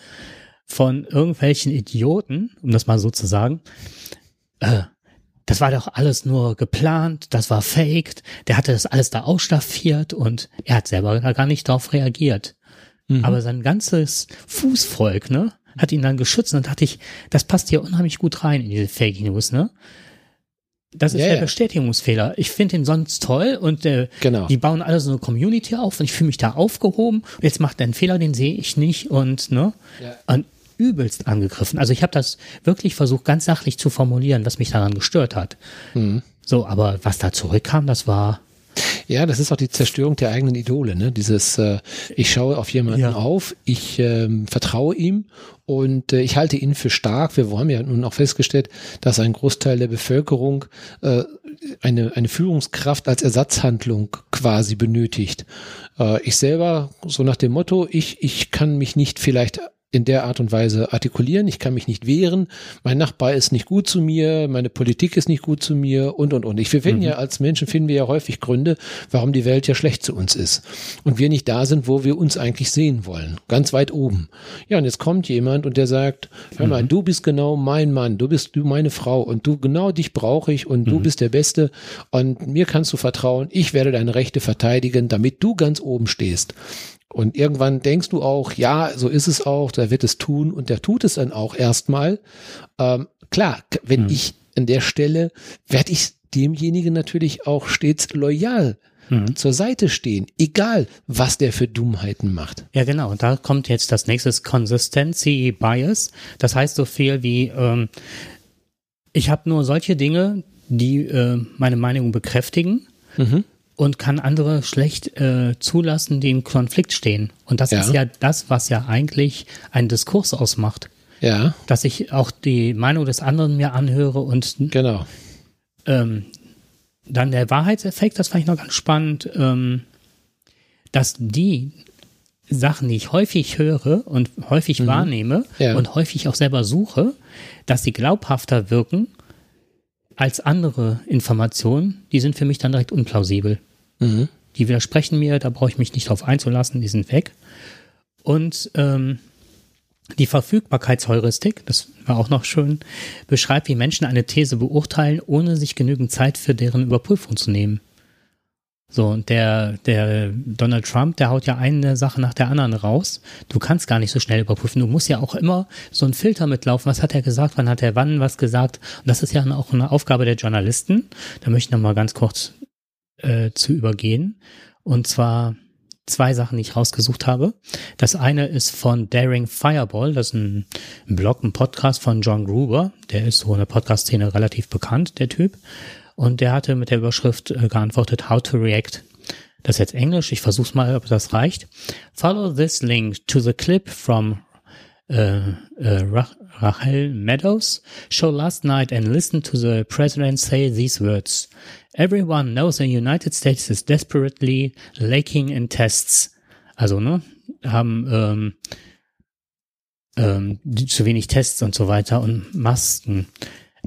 von irgendwelchen Idioten, um das mal so zu sagen. Äh, das war doch alles nur geplant, das war faked, der hatte das alles da ausstaffiert und er hat selber gar nicht darauf reagiert. Mhm. Aber sein ganzes Fußvolk, ne, hat ihn dann geschützt und dachte ich, das passt hier unheimlich gut rein in diese Fake News, ne? Das ist ja, der. Bestätigungsfehler. Ich finde den sonst toll und äh, genau. die bauen alle so eine Community auf und ich fühle mich da aufgehoben. Jetzt macht er einen Fehler, den sehe ich nicht und ne ja. und übelst angegriffen. Also ich habe das wirklich versucht, ganz sachlich zu formulieren, was mich daran gestört hat. Mhm. So, aber was da zurückkam, das war ja, das ist auch die Zerstörung der eigenen Idole, ne? Dieses, äh, ich schaue auf jemanden ja. auf, ich ähm, vertraue ihm und äh, ich halte ihn für stark. Wir haben ja nun auch festgestellt, dass ein Großteil der Bevölkerung äh, eine, eine Führungskraft als Ersatzhandlung quasi benötigt. Äh, ich selber, so nach dem Motto, ich, ich kann mich nicht vielleicht in der Art und Weise artikulieren, ich kann mich nicht wehren, mein Nachbar ist nicht gut zu mir, meine Politik ist nicht gut zu mir und und und. Ich, wir finden mhm. ja als Menschen finden wir ja häufig Gründe, warum die Welt ja schlecht zu uns ist und wir nicht da sind, wo wir uns eigentlich sehen wollen, ganz weit oben. Ja, und jetzt kommt jemand und der sagt, hör mal, mhm. du bist genau mein Mann, du bist du meine Frau und du genau dich brauche ich und mhm. du bist der Beste und mir kannst du vertrauen, ich werde deine Rechte verteidigen, damit du ganz oben stehst. Und irgendwann denkst du auch, ja, so ist es auch, der wird es tun und der tut es dann auch erstmal. Ähm, klar, wenn mhm. ich an der Stelle, werde ich demjenigen natürlich auch stets loyal mhm. zur Seite stehen, egal was der für Dummheiten macht. Ja, genau. Und da kommt jetzt das nächste Consistency Bias. Das heißt so viel wie, ähm, ich habe nur solche Dinge, die äh, meine Meinung bekräftigen. Mhm und kann andere schlecht äh, zulassen, die im Konflikt stehen. Und das ja. ist ja das, was ja eigentlich einen Diskurs ausmacht. Ja. Dass ich auch die Meinung des anderen mir anhöre und genau. Ähm, dann der Wahrheitseffekt, das fand ich noch ganz spannend, ähm, dass die Sachen, die ich häufig höre und häufig mhm. wahrnehme ja. und häufig auch selber suche, dass sie glaubhafter wirken als andere Informationen, die sind für mich dann direkt unplausibel. Mhm. Die widersprechen mir, da brauche ich mich nicht drauf einzulassen, die sind weg. Und ähm, die Verfügbarkeitsheuristik, das war auch noch schön, beschreibt, wie Menschen eine These beurteilen, ohne sich genügend Zeit für deren Überprüfung zu nehmen. So, und der, der Donald Trump, der haut ja eine Sache nach der anderen raus. Du kannst gar nicht so schnell überprüfen. Du musst ja auch immer so ein Filter mitlaufen. Was hat er gesagt? Wann hat er wann was gesagt? Und das ist ja auch eine Aufgabe der Journalisten. Da möchte ich nochmal ganz kurz äh, zu übergehen. Und zwar zwei Sachen, die ich rausgesucht habe. Das eine ist von Daring Fireball, das ist ein, ein Blog, ein Podcast von John Gruber. Der ist so in der Podcast-Szene relativ bekannt, der Typ. Und der hatte mit der Überschrift äh, geantwortet, How to React. Das ist jetzt Englisch, ich versuch's mal, ob das reicht. Follow this link to the clip from uh, uh, Rachel Meadows show last night and listen to the president say these words. Everyone knows the United States is desperately lacking in tests. Also, ne, haben ähm, ähm, zu wenig Tests und so weiter und Masken.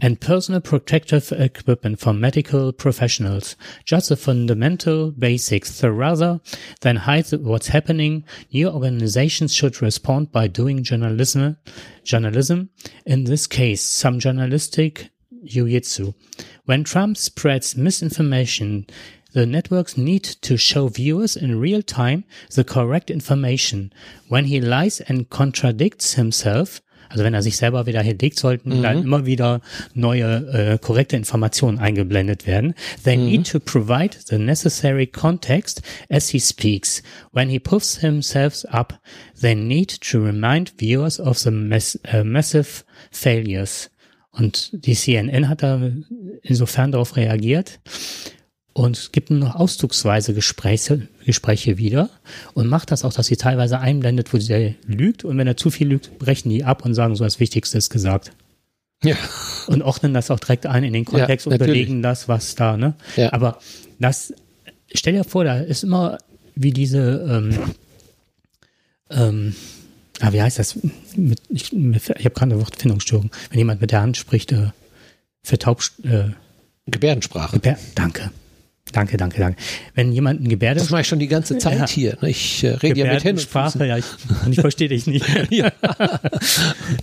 And personal protective equipment for medical professionals. Just the fundamental basics. So rather than hide what's happening, new organizations should respond by doing journalism, journalism, in this case, some journalistic jiu-jitsu. When Trump spreads misinformation, the networks need to show viewers in real time the correct information. When he lies and contradicts himself, also wenn er sich selber widerlegt, sollten mhm. dann immer wieder neue äh, korrekte Informationen eingeblendet werden. They mhm. need to provide the necessary context as he speaks. When he puffs himself up, they need to remind viewers of the mass, uh, massive failures. Und die CNN hat da insofern darauf reagiert und gibt nur noch auszugsweise Gespräche, Gespräche wieder und macht das auch, dass sie teilweise einblendet, wo sie lügt und wenn er zu viel lügt, brechen die ab und sagen so, das Wichtigste ist gesagt. Ja. Und ordnen das auch direkt ein in den Kontext ja, und belegen das, was da, ne? Ja. Aber das, stell dir vor, da ist immer wie diese, ähm, ähm, ah, wie heißt das? Mit, ich ich habe gerade eine Wortfindungsstörung. Wenn jemand mit der Hand spricht, äh, vertaubt. Äh, Gebärdensprache. Gebär, danke. Danke, danke, danke. Wenn jemand ein Gebärde... Das mache ich schon die ganze Zeit ja. hier. Ne? Ich äh, rede ja mit Händen Sprache, ja, ich, ich verstehe dich nicht. ja.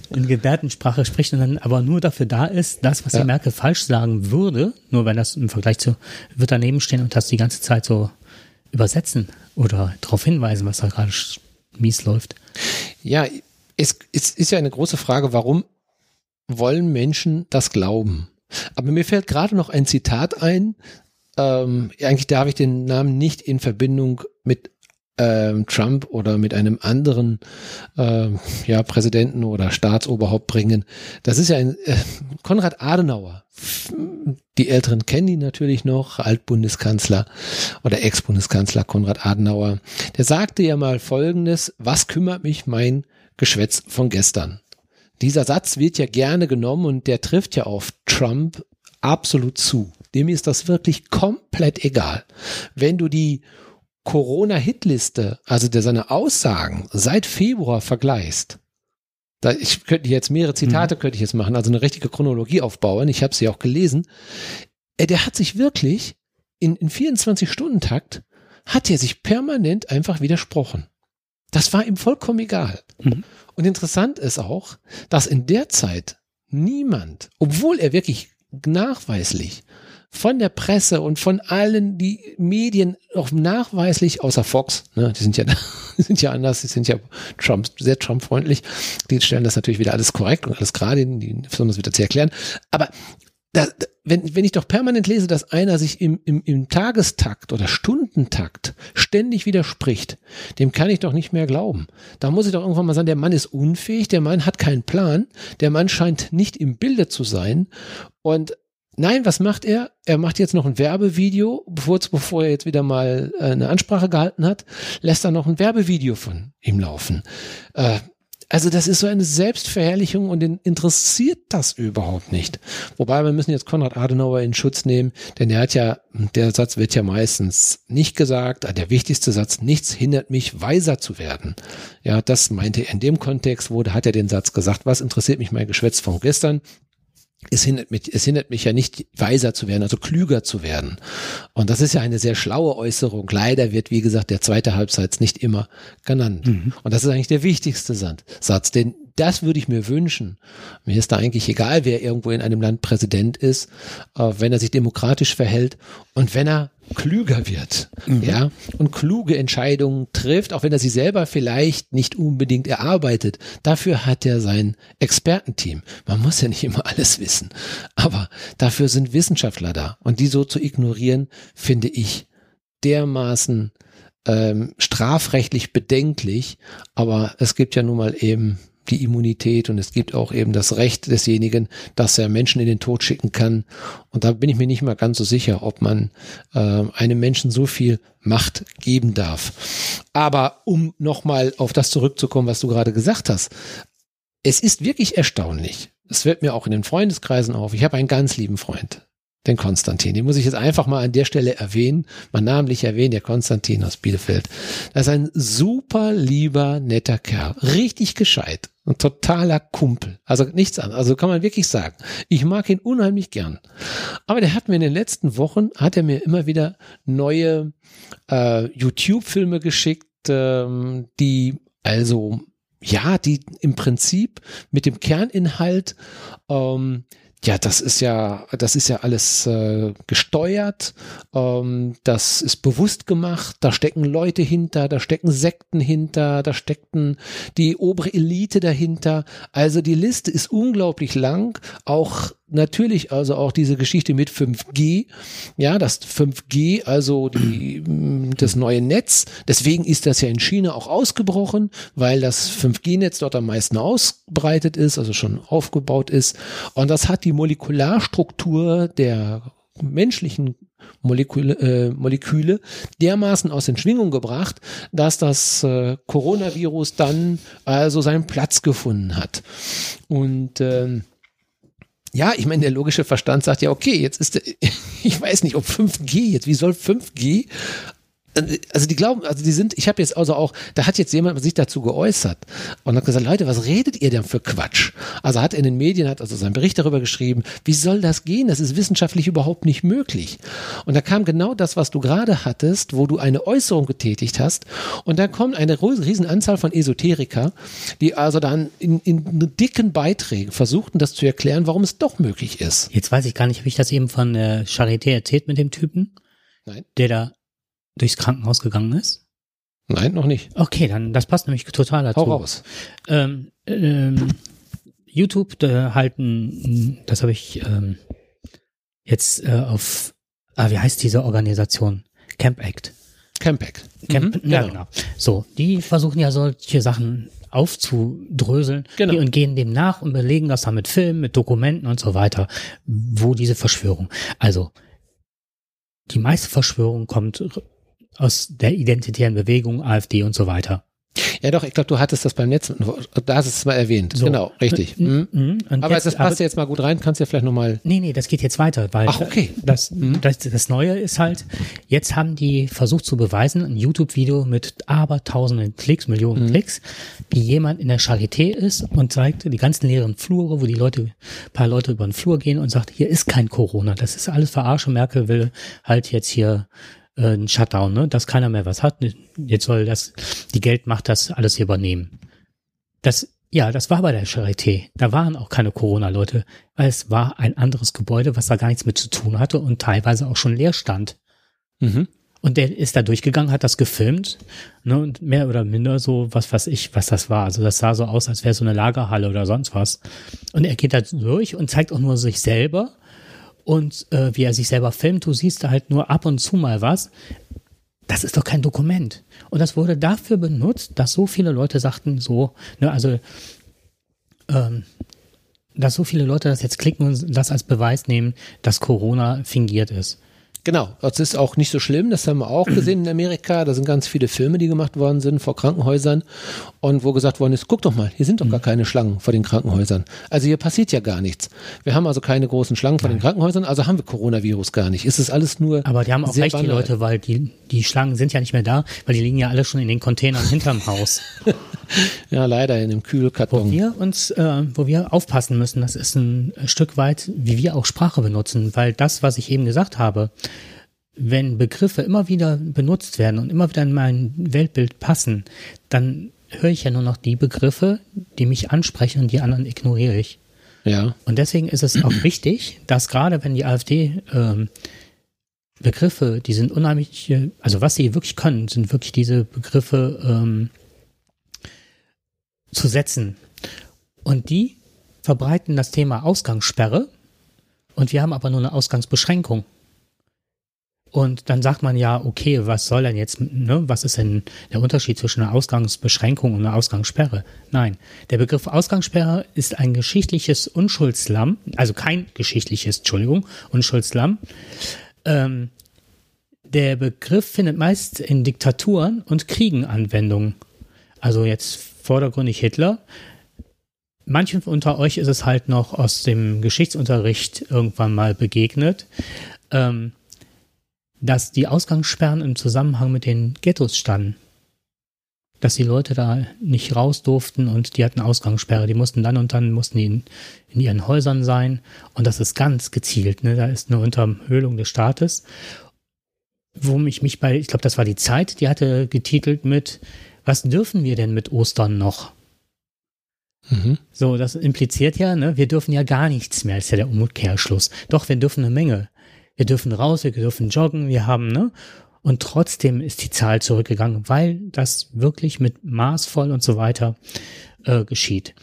In Gebärdensprache spricht und dann aber nur dafür da ist, das, was ja. die Merkel falsch sagen würde, nur wenn das im Vergleich zu, wird daneben stehen und das die ganze Zeit so übersetzen oder darauf hinweisen, was da gerade mies läuft. Ja, es, es ist ja eine große Frage, warum wollen Menschen das glauben? Aber mir fällt gerade noch ein Zitat ein. Ähm, eigentlich darf ich den Namen nicht in Verbindung mit ähm, Trump oder mit einem anderen ähm, ja, Präsidenten oder Staatsoberhaupt bringen. Das ist ja ein äh, Konrad Adenauer. Die Älteren kennen ihn natürlich noch, Altbundeskanzler oder Ex-Bundeskanzler Konrad Adenauer. Der sagte ja mal Folgendes, was kümmert mich mein Geschwätz von gestern. Dieser Satz wird ja gerne genommen und der trifft ja auf Trump absolut zu. Dem ist das wirklich komplett egal. Wenn du die Corona-Hitliste, also der seine Aussagen seit Februar vergleichst, Da, ich könnte jetzt mehrere Zitate könnte ich jetzt machen, also eine richtige Chronologie aufbauen. Ich habe sie auch gelesen. Äh, Der hat sich wirklich in, in 24-Stunden-Takt hat er sich permanent einfach widersprochen. Das war ihm vollkommen egal. Mhm. Und interessant ist auch, dass in der Zeit niemand, obwohl er wirklich nachweislich von der Presse und von allen die Medien auch nachweislich, außer Fox, ne, die sind ja, die sind ja anders, die sind ja Trump, sehr Trump-freundlich, die stellen das natürlich wieder alles korrekt und alles gerade, die versuchen das wieder zu erklären. Aber da, wenn, wenn ich doch permanent lese, dass einer sich im, im, im Tagestakt oder Stundentakt ständig widerspricht, dem kann ich doch nicht mehr glauben. Da muss ich doch irgendwann mal sagen, der Mann ist unfähig, der Mann hat keinen Plan, der Mann scheint nicht im Bilde zu sein. Und nein, was macht er? Er macht jetzt noch ein Werbevideo, bevor, bevor er jetzt wieder mal äh, eine Ansprache gehalten hat, lässt er noch ein Werbevideo von ihm laufen. Äh, also das ist so eine Selbstverherrlichung und den interessiert das überhaupt nicht. Wobei wir müssen jetzt Konrad Adenauer in Schutz nehmen, denn der hat ja, der Satz wird ja meistens nicht gesagt, der wichtigste Satz, nichts hindert mich, weiser zu werden. Ja, das meinte er in dem Kontext, wo hat er den Satz gesagt, was interessiert mich mein Geschwätz von gestern? Es hindert mich, es hindert mich ja nicht, weiser zu werden, also klüger zu werden. Und das ist ja eine sehr schlaue Äußerung. Leider wird, wie gesagt, der zweite Halbsatz nicht immer genannt. Mhm. Und das ist eigentlich der wichtigste Satz, denn das würde ich mir wünschen. Mir ist da eigentlich egal, wer irgendwo in einem Land Präsident ist, äh, wenn er sich demokratisch verhält und wenn er klüger wird, mhm. ja, und kluge Entscheidungen trifft, auch wenn er sie selber vielleicht nicht unbedingt erarbeitet. Dafür hat er sein Expertenteam. Man muss ja nicht immer alles wissen, aber dafür sind Wissenschaftler da und die so zu ignorieren, finde ich dermaßen ähm, strafrechtlich bedenklich, aber es gibt ja nun mal eben die Immunität und es gibt auch eben das Recht desjenigen, dass er Menschen in den Tod schicken kann. Und da bin ich mir nicht mal ganz so sicher, ob man äh, einem Menschen so viel Macht geben darf. Aber um nochmal auf das zurückzukommen, was du gerade gesagt hast, es ist wirklich erstaunlich. Es wird mir auch in den Freundeskreisen auf. Ich habe einen ganz lieben Freund, den Konstantin. Den muss ich jetzt einfach mal an der Stelle erwähnen, mal namentlich erwähnen, der Konstantin aus Bielefeld. Das ist ein super lieber, netter Kerl. Richtig gescheit. Ein totaler Kumpel. Also nichts anderes. Also kann man wirklich sagen. Ich mag ihn unheimlich gern. Aber der hat mir in den letzten Wochen, hat er mir immer wieder neue äh, YouTube-Filme geschickt, ähm, die also ja, die im Prinzip mit dem Kerninhalt ähm, ja, das ist ja, das ist ja alles äh, gesteuert, ähm, das ist bewusst gemacht, da stecken Leute hinter, da stecken Sekten hinter, da steckten die obere Elite dahinter. Also die Liste ist unglaublich lang, auch natürlich also auch diese Geschichte mit 5G, ja, das 5G, also die, das neue Netz. Deswegen ist das ja in China auch ausgebrochen, weil das 5G-Netz dort am meisten ausbreitet ist, also schon aufgebaut ist. Und das hat die Molekularstruktur der menschlichen Moleküle, äh, Moleküle dermaßen aus den Schwingungen gebracht, dass das äh, Coronavirus dann also seinen Platz gefunden hat. Und äh, ja, ich meine, der logische Verstand sagt ja, okay, jetzt ist, ich weiß nicht, ob 5G jetzt, wie soll 5G also die glauben, also die sind, ich habe jetzt also auch, da hat jetzt jemand sich dazu geäußert und hat gesagt, Leute, was redet ihr denn für Quatsch? Also hat in den Medien, hat also seinen Bericht darüber geschrieben, wie soll das gehen? Das ist wissenschaftlich überhaupt nicht möglich. Und da kam genau das, was du gerade hattest, wo du eine Äußerung getätigt hast und da kommt eine riesen Anzahl von Esoteriker, die also dann in, in dicken Beiträgen versuchten, das zu erklären, warum es doch möglich ist. Jetzt weiß ich gar nicht, habe ich das eben von äh, Charité erzählt mit dem Typen? Nein. Der da durchs Krankenhaus gegangen ist? Nein, noch nicht. Okay, dann das passt nämlich total dazu. Hau raus. Ähm, ähm, YouTube da halten, das habe ich ähm, jetzt äh, auf, ah, wie heißt diese Organisation? Camp Act. Camp Act. Camp, Mhm, ja, genau. genau. So, die versuchen ja solche Sachen aufzudröseln Genau. und gehen dem nach und belegen das dann mit Filmen, mit Dokumenten und so weiter, wo diese Verschwörung. Also die meiste Verschwörung kommt aus der identitären Bewegung, AfD und so weiter. Ja, doch, ich glaube, du hattest das beim Netz, da hast du es mal erwähnt. So. Genau, richtig. Mhm. Mhm. Aber jetzt- das passt ja jetzt mal gut rein, kannst ja vielleicht nochmal. Nee, nee, das geht jetzt weiter, weil Ach, okay. das, das, das Neue ist halt, jetzt haben die versucht zu beweisen, ein YouTube-Video mit aber tausenden Klicks, Millionen Klicks, wie jemand in der Charité ist und zeigt die ganzen leeren Flure, wo die Leute, paar Leute über den Flur gehen und sagt, hier ist kein Corona, das ist alles verarsche. Merkel will halt jetzt hier äh, einen Shutdown, ne, dass keiner mehr was hat. Jetzt soll das, die Geldmacht das alles übernehmen. Das, ja, das war bei der Charité. Da waren auch keine Corona-Leute, weil es war ein anderes Gebäude, was da gar nichts mit zu tun hatte und teilweise auch schon leer stand. Mhm. Und der ist da durchgegangen, hat das gefilmt, ne, und mehr oder minder so, was weiß ich, was das war. Also das sah so aus, als wäre so eine Lagerhalle oder sonst was. Und er geht da durch und zeigt auch nur sich selber und äh, wie er sich selber filmt. Du siehst da halt nur ab und zu mal was. Das ist doch kein Dokument. Und das wurde dafür benutzt, dass so viele Leute sagten, so, ne, also ähm, dass so viele Leute das jetzt klicken und das als Beweis nehmen, dass Corona fingiert ist. Genau, das ist auch nicht so schlimm, das haben wir auch gesehen in Amerika. Da sind ganz viele Filme, die gemacht worden sind vor Krankenhäusern und wo gesagt worden ist, guck doch mal, hier sind doch gar keine Schlangen vor den Krankenhäusern. Also hier passiert ja gar nichts. Wir haben also keine großen Schlangen vor den Krankenhäusern, also haben wir Coronavirus gar nicht. Es ist alles nur Aber die haben auch recht, die banal. Leute, weil die, die Schlangen sind ja nicht mehr da, weil die liegen ja alle schon in den Containern hinterm Haus. Ja, leider in dem Wo Kühlkarton. wir uns, äh, wo wir aufpassen müssen, das ist ein Stück weit, wie wir auch Sprache benutzen, weil das, was ich eben gesagt habe, wenn Begriffe immer wieder benutzt werden und immer wieder in mein Weltbild passen, dann höre ich ja nur noch die Begriffe, die mich ansprechen und die anderen ignoriere ich. Ja, Und deswegen ist es auch wichtig, dass gerade wenn die AfD ähm, Begriffe, die sind unheimlich, also was sie wirklich können, sind wirklich diese Begriffe ähm, zu setzen. Und die verbreiten das Thema Ausgangssperre und wir haben aber nur eine Ausgangsbeschränkung. Und dann sagt man ja, okay, was soll denn jetzt, ne, was ist denn der Unterschied zwischen einer Ausgangsbeschränkung und einer Ausgangssperre? Nein, der Begriff Ausgangssperre ist ein geschichtliches Unschuldslamm, also kein geschichtliches, Entschuldigung, Unschuldslamm. Ähm, der Begriff findet meist in Diktaturen und Kriegen Anwendung. Also jetzt vordergründig Hitler. Manchen unter euch ist es halt noch aus dem Geschichtsunterricht irgendwann mal begegnet. Ähm, dass die Ausgangssperren im Zusammenhang mit den Ghettos standen. Dass die Leute da nicht raus durften und die hatten Ausgangssperre. Die mussten dann und dann mussten die in, in ihren Häusern sein. Und das ist ganz gezielt. Ne? Da ist eine Unterhöhlung des Staates. Wo ich mich bei, ich glaube, das war die Zeit, die hatte getitelt mit, was dürfen wir denn mit Ostern noch? mhm. So, das impliziert ja, ne, wir dürfen ja gar nichts mehr, ist ja der Umkehrschluss. Doch, wir dürfen eine Menge. Wir dürfen raus, wir dürfen joggen, wir haben, ne? Und trotzdem ist die Zahl zurückgegangen, weil das wirklich mit maßvoll und so weiter äh, geschieht.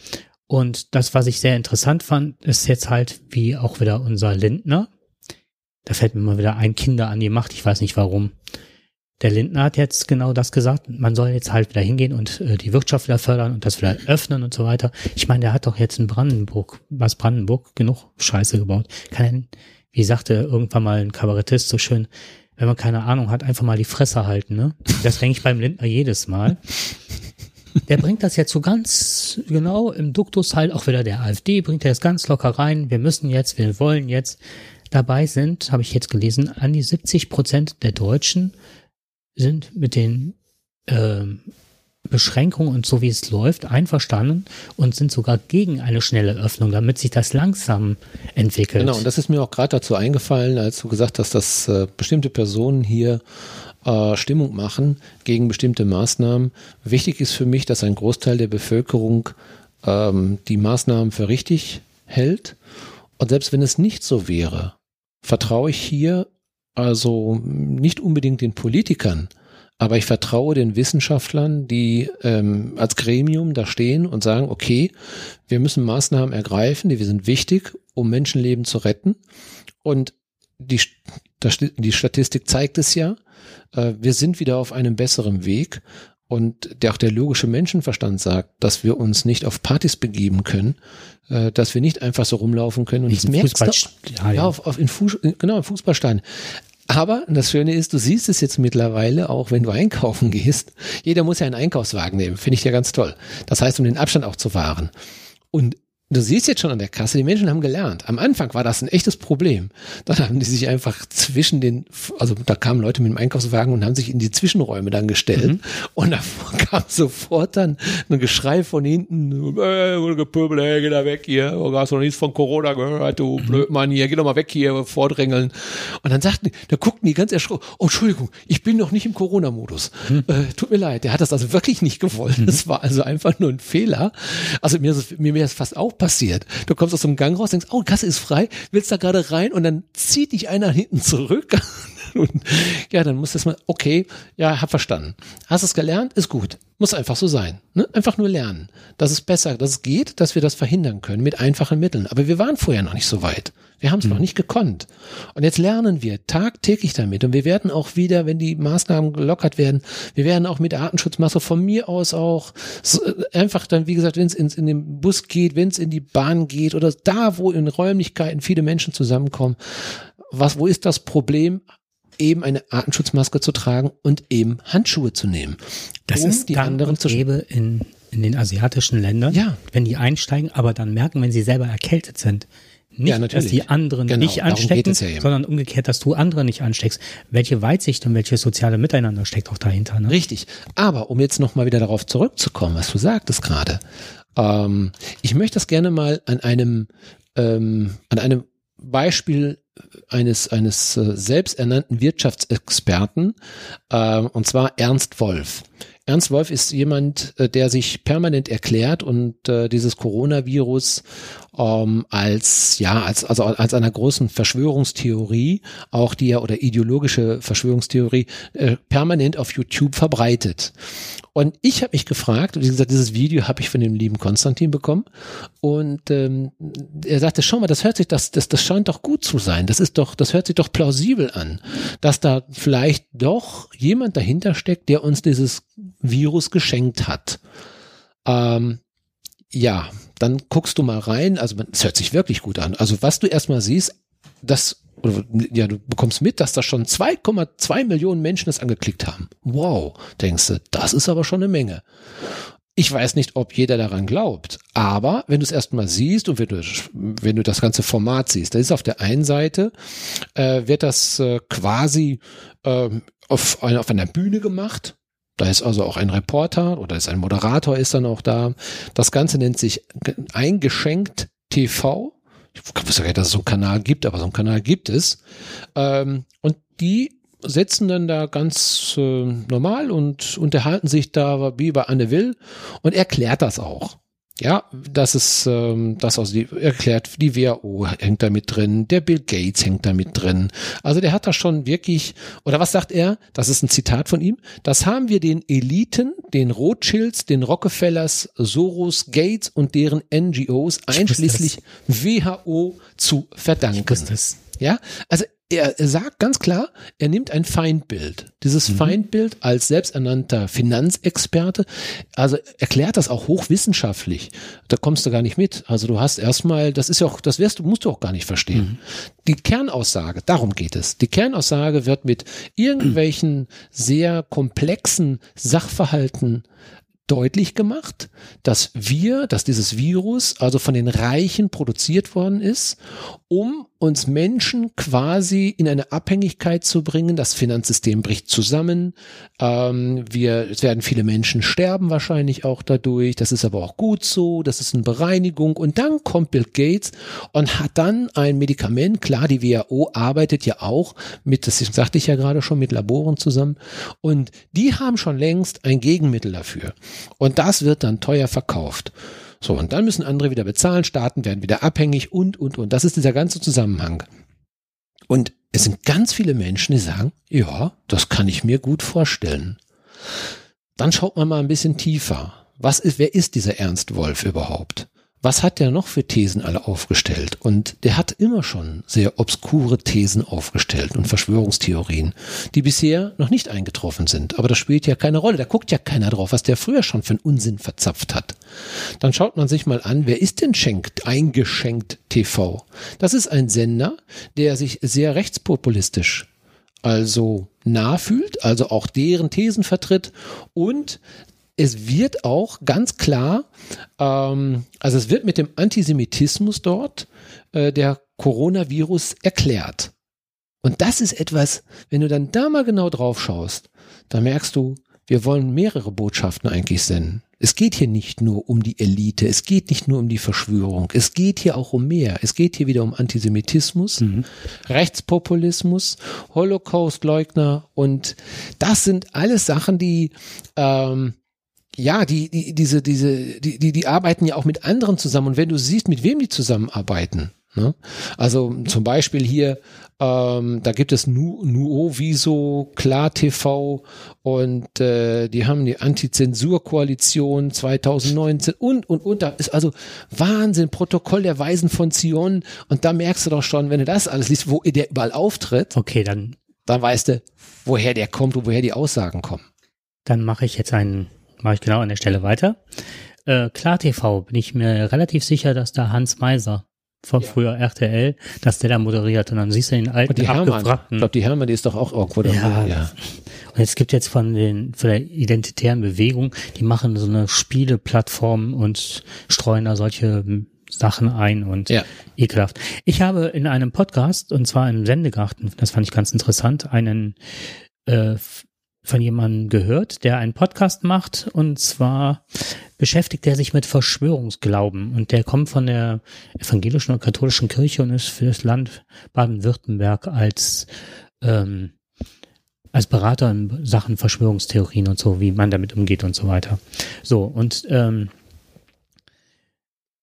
Und das, was ich sehr interessant fand, ist jetzt halt wie auch wieder unser Lindner. Da fällt mir mal wieder ein Kinder an die Macht, ich weiß nicht warum. Der Lindner hat jetzt genau das gesagt. Man soll jetzt halt wieder hingehen und äh, die Wirtschaft wieder fördern und das wieder öffnen und so weiter. Ich meine, der hat doch jetzt in Brandenburg, was Brandenburg, genug Scheiße gebaut. Kann er, wie sagte irgendwann mal ein Kabarettist so schön, wenn man keine Ahnung hat, einfach mal die Fresse halten, ne? Das denke ich beim Lindner jedes Mal. Der bringt das jetzt so ganz genau im Duktus halt auch wieder der AfD, bringt er das ganz locker rein. Wir müssen jetzt, wir wollen jetzt. Dabei sind, habe ich jetzt gelesen, an die 70 Prozent der Deutschen sind mit den ähm, Beschränkungen und so wie es läuft einverstanden und sind sogar gegen eine schnelle Öffnung, damit sich das langsam entwickelt. Genau, und das ist mir auch gerade dazu eingefallen, als du gesagt hast, dass äh, bestimmte Personen hier äh, Stimmung machen gegen bestimmte Maßnahmen. Wichtig ist für mich, dass ein Großteil der Bevölkerung ähm, die Maßnahmen für richtig hält. Und selbst wenn es nicht so wäre, vertraue ich hier also nicht unbedingt den Politikern, aber ich vertraue den Wissenschaftlern, die ähm, als Gremium da stehen und sagen, okay, wir müssen Maßnahmen ergreifen, die sind wichtig, um Menschenleben zu retten. Und die, das- die Statistik zeigt es ja, äh, wir sind wieder auf einem besseren Weg. Und der, auch der logische Menschenverstand sagt, dass wir uns nicht auf Partys begeben können, äh, dass wir nicht einfach so rumlaufen können. Und ich merke es Fußballstadion. ja, auf, auf in Fuß, genau, im Fußballstein. Aber das Schöne ist, du siehst es jetzt mittlerweile, auch wenn du einkaufen gehst. Jeder muss ja einen Einkaufswagen nehmen. Finde ich ja ganz toll. Das heißt, um den Abstand auch zu wahren. Und Du siehst jetzt schon an der Kasse, die Menschen haben gelernt. Am Anfang war das ein echtes Problem. Dann haben die sich einfach zwischen den, also da kamen Leute mit dem Einkaufswagen und haben sich in die Zwischenräume dann gestellt. Mhm. Und da kam sofort dann ein Geschrei von hinten, äh, Gepöbel, hey, geh da weg hier, du hast noch nichts von Corona gehört, du mhm. Blödmann hier, geh doch mal weg hier, vordrängeln. Und dann sagten die, da guckten die ganz erschrocken, oh Entschuldigung, ich bin noch nicht im Corona-Modus. Mhm. Äh, tut mir leid, der hat das also wirklich nicht gewollt. Mhm. Das war also einfach nur ein Fehler. Also mir, mir wäre es fast auch passiert. Du kommst aus dem Gang raus, denkst, oh, Kasse ist frei, willst da gerade rein und dann zieht dich einer hinten zurück. und ja, dann muss das mal, okay, ja, hab verstanden. Hast es gelernt? Ist gut. Muss einfach so sein. Ne? Einfach nur lernen. Dass es besser, dass es geht, dass wir das verhindern können mit einfachen Mitteln. Aber wir waren vorher noch nicht so weit. Wir haben es mhm. noch nicht gekonnt. Und jetzt lernen wir tagtäglich damit. Und wir werden auch wieder, wenn die Maßnahmen gelockert werden, wir werden auch mit Artenschutzmasse von mir aus auch so, äh, einfach dann, wie gesagt, wenn es in den Bus geht, wenn es in die Bahn geht oder da, wo in Räumlichkeiten viele Menschen zusammenkommen, was, wo ist das Problem? Eben eine Artenschutzmaske zu tragen und eben Handschuhe zu nehmen. Das um ist die anderen zu in, in den asiatischen Ländern, ja. wenn die einsteigen, aber dann merken, wenn sie selber erkältet sind. Nicht, ja, dass die anderen genau, nicht anstecken, ja sondern umgekehrt, dass du andere nicht ansteckst. Welche Weitsicht und welche soziale Miteinander steckt auch dahinter. Ne? Richtig. Aber um jetzt nochmal wieder darauf zurückzukommen, was du sagtest gerade. Ähm, ich möchte das gerne mal an einem, ähm, an einem Beispiel eines, eines äh, selbsternannten Wirtschaftsexperten, äh, und zwar Ernst Wolf. Ernst Wolf ist jemand, äh, der sich permanent erklärt und äh, dieses Coronavirus ähm, als ja als also als einer großen Verschwörungstheorie, auch die ja oder ideologische Verschwörungstheorie äh, permanent auf YouTube verbreitet. Und ich habe mich gefragt, wie gesagt, dieses Video habe ich von dem lieben Konstantin bekommen. Und ähm, er sagte, schau mal, das hört sich, das, das, das scheint doch gut zu sein. Das ist doch, das hört sich doch plausibel an, dass da vielleicht doch jemand dahinter steckt, der uns dieses Virus geschenkt hat. Ähm, ja, dann guckst du mal rein. Also es hört sich wirklich gut an. Also was du erstmal siehst, das oder ja, du bekommst mit, dass da schon 2,2 Millionen Menschen das angeklickt haben. Wow, denkst du, das ist aber schon eine Menge. Ich weiß nicht, ob jeder daran glaubt, aber wenn du es erstmal siehst und wenn du, wenn du das ganze Format siehst, da ist auf der einen Seite, äh, wird das äh, quasi äh, auf, eine, auf einer Bühne gemacht. Da ist also auch ein Reporter oder ist ein Moderator ist dann auch da. Das Ganze nennt sich eingeschenkt TV ich wusste gar nicht, dass es so einen Kanal gibt, aber so einen Kanal gibt es. Ähm, und die setzen dann da ganz äh, normal und unterhalten sich da wie bei Anne Will und erklärt das auch. Ja, das ist ähm, das also die, erklärt, die WHO hängt da mit drin, der Bill Gates hängt da mit drin. Also der hat da schon wirklich, oder was sagt er? Das ist ein Zitat von ihm. Das haben wir den Eliten, den Rothschilds, den Rockefellers, Soros, Gates und deren NGOs einschließlich WHO zu verdanken. Ja, also er, sagt ganz klar, er nimmt ein Feindbild. Dieses mhm. Feindbild als selbsternannter Finanzexperte, also erklärt das auch hochwissenschaftlich. Da kommst du gar nicht mit. Also du hast erstmal, das ist ja auch, das wirst du, musst du auch gar nicht verstehen. Mhm. Die Kernaussage, darum geht es. Die Kernaussage wird mit irgendwelchen sehr komplexen Sachverhalten deutlich gemacht, dass wir, dass dieses Virus also von den Reichen produziert worden ist, um uns Menschen quasi in eine Abhängigkeit zu bringen. Das Finanzsystem bricht zusammen. Ähm, wir, es werden viele Menschen sterben wahrscheinlich auch dadurch. Das ist aber auch gut so. Das ist eine Bereinigung. Und dann kommt Bill Gates und hat dann ein Medikament. Klar, die WHO arbeitet ja auch mit, das sagte ich ja gerade schon, mit Laboren zusammen. Und die haben schon längst ein Gegenmittel dafür. Und das wird dann teuer verkauft. So, und dann müssen andere wieder bezahlen, Staaten werden wieder abhängig und, und, und. Das ist dieser ganze Zusammenhang. Und es sind ganz viele Menschen, die sagen, ja, das kann ich mir gut vorstellen. Dann schaut man mal ein bisschen tiefer. Was ist, wer ist dieser Ernst Wolf überhaupt? was hat der noch für Thesen alle aufgestellt? Und der hat immer schon sehr obskure Thesen aufgestellt und Verschwörungstheorien, die bisher noch nicht eingetroffen sind. Aber das spielt ja keine Rolle. Da guckt ja keiner drauf, was der früher schon für einen Unsinn verzapft hat. Dann schaut man sich mal an, wer ist denn schenkt, eingeschenkt TV? Das ist ein Sender, der sich sehr rechtspopulistisch also nachfühlt, also auch deren Thesen vertritt und es wird auch ganz klar, ähm, also es wird mit dem Antisemitismus dort äh, der Coronavirus erklärt. Und das ist etwas, wenn du dann da mal genau drauf schaust, dann merkst du, wir wollen mehrere Botschaften eigentlich senden. Es geht hier nicht nur um die Elite, es geht nicht nur um die Verschwörung, es geht hier auch um mehr. Es geht hier wieder um Antisemitismus, mhm. Rechtspopulismus, Holocaustleugner und das sind alles Sachen, die ähm, ja, die, die, diese, diese, die, die, die arbeiten ja auch mit anderen zusammen. Und wenn du siehst, mit wem die zusammenarbeiten, Ne? Also zum Beispiel hier, ähm, da gibt es Nu Nuoviso, Klar TV und äh, die haben die Anti-Zensur-Koalition 2019 und, und, und. Da ist also Wahnsinn, Protokoll der Weisen von Zion. Und da merkst du doch schon, wenn du das alles liest, wo der überall auftritt. Okay, dann. Dann weißt du, woher der kommt und woher die Aussagen kommen. Dann mache ich jetzt einen, mache ich genau an der Stelle weiter. Äh, Klar TV bin ich mir relativ sicher, dass da Hans Meiser von ja. früher RTL, dass der da moderiert und dann siehst du den alten und die Hermann, Ich glaube, die Hermann, die ist doch auch irgendwo ja. ja. Und es gibt jetzt von den von der identitären Bewegung, die machen so eine Spieleplattform und streuen da solche Sachen ein und ja. ekelhaft. Ich habe in einem Podcast, und zwar im Sendegarten, das fand ich ganz interessant, einen äh, von jemandem gehört, der einen Podcast macht und zwar beschäftigt er sich mit Verschwörungsglauben und der kommt von der evangelischen und katholischen Kirche und ist für das Land Baden-Württemberg als ähm, als Berater in Sachen Verschwörungstheorien und so, wie man damit umgeht und so weiter. So, und ähm,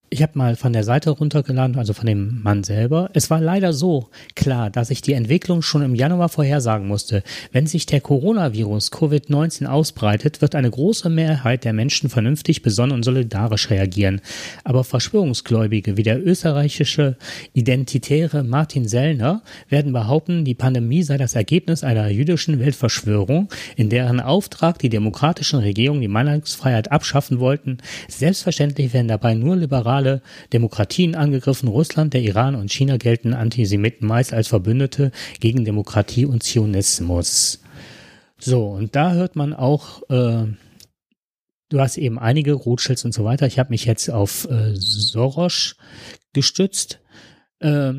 ich habe mal von der Seite runtergeladen, also von dem Mann selber. Es war leider so klar, dass ich die Entwicklung schon im Januar vorhersagen musste. Wenn sich der Coronavirus Covid-19 ausbreitet, wird eine große Mehrheit der Menschen vernünftig, besonnen und solidarisch reagieren. Aber Verschwörungsgläubige wie der österreichische Identitäre Martin Sellner werden behaupten, die Pandemie sei das Ergebnis einer jüdischen Weltverschwörung, in deren Auftrag die demokratischen Regierungen die Meinungsfreiheit abschaffen wollten. Selbstverständlich werden dabei nur liberale liberale Demokratien angegriffen. Russland, der Iran und China gelten Antisemiten meist als Verbündete gegen Demokratie und Zionismus. So, und da hört man auch, äh, du hast eben einige Rothschilds und so weiter. Ich habe mich jetzt auf äh, Soros gestützt. Äh,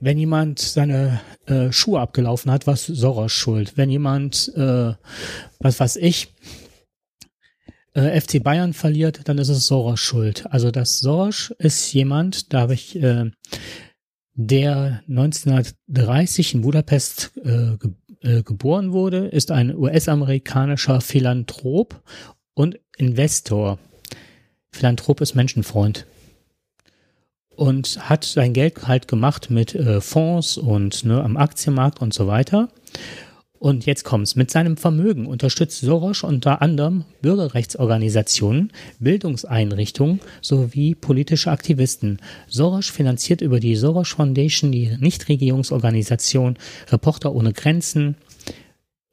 wenn jemand seine äh, Schuhe abgelaufen hat, was Soros schuld. Wenn jemand, äh, was weiß ich, äh, FC Bayern verliert, dann ist es Soros schuld. Also das Soros ist jemand, da habe ich, äh, der 1930 in Budapest äh, ge äh, geboren wurde, ist ein US-amerikanischer Philanthrop und Investor. Philanthrop ist Menschenfreund und hat sein Geld halt gemacht mit äh, Fonds und ne, am Aktienmarkt und so weiter. Und jetzt kommt's. Mit seinem Vermögen unterstützt Soros unter anderem Bürgerrechtsorganisationen, Bildungseinrichtungen sowie politische Aktivisten. Soros finanziert über die Soros Foundation die Nichtregierungsorganisation Reporter ohne Grenzen,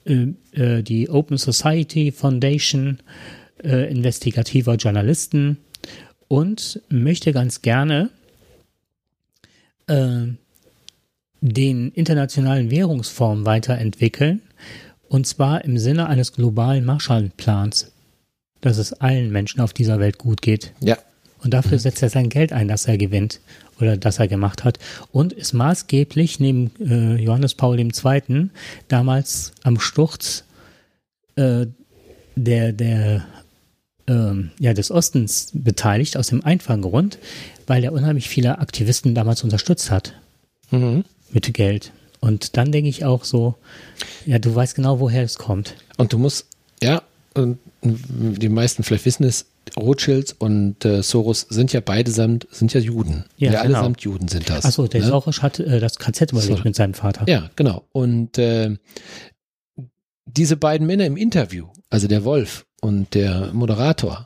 äh, äh, die Open Society Foundation, äh, investigativer Journalisten und möchte ganz gerne den internationalen Währungsfonds weiterentwickeln, und zwar im Sinne eines globalen Marshallplans, dass es allen Menschen auf dieser Welt gut geht. Ja. Und dafür mhm. setzt er sein Geld ein, das er gewinnt oder das er gemacht hat und ist maßgeblich neben äh, Johannes Paul II. damals am Sturz äh, der, der ähm, ja, des Ostens beteiligt, aus dem einfachen Grund, weil er unheimlich viele Aktivisten damals unterstützt hat. Mhm mit Geld. Und dann denke ich auch so, ja, du weißt genau, woher es kommt. Und du musst, ja, und die meisten vielleicht wissen es, Rothschild und äh, Soros sind ja beide samt, sind ja Juden. Ja, ja genau. allesamt Juden sind das. Achso, der ne? Soros hat äh, das KZ überlebt so. mit seinem Vater. Ja, genau. Und äh, diese beiden Männer im Interview, also der Wolf und der Moderator,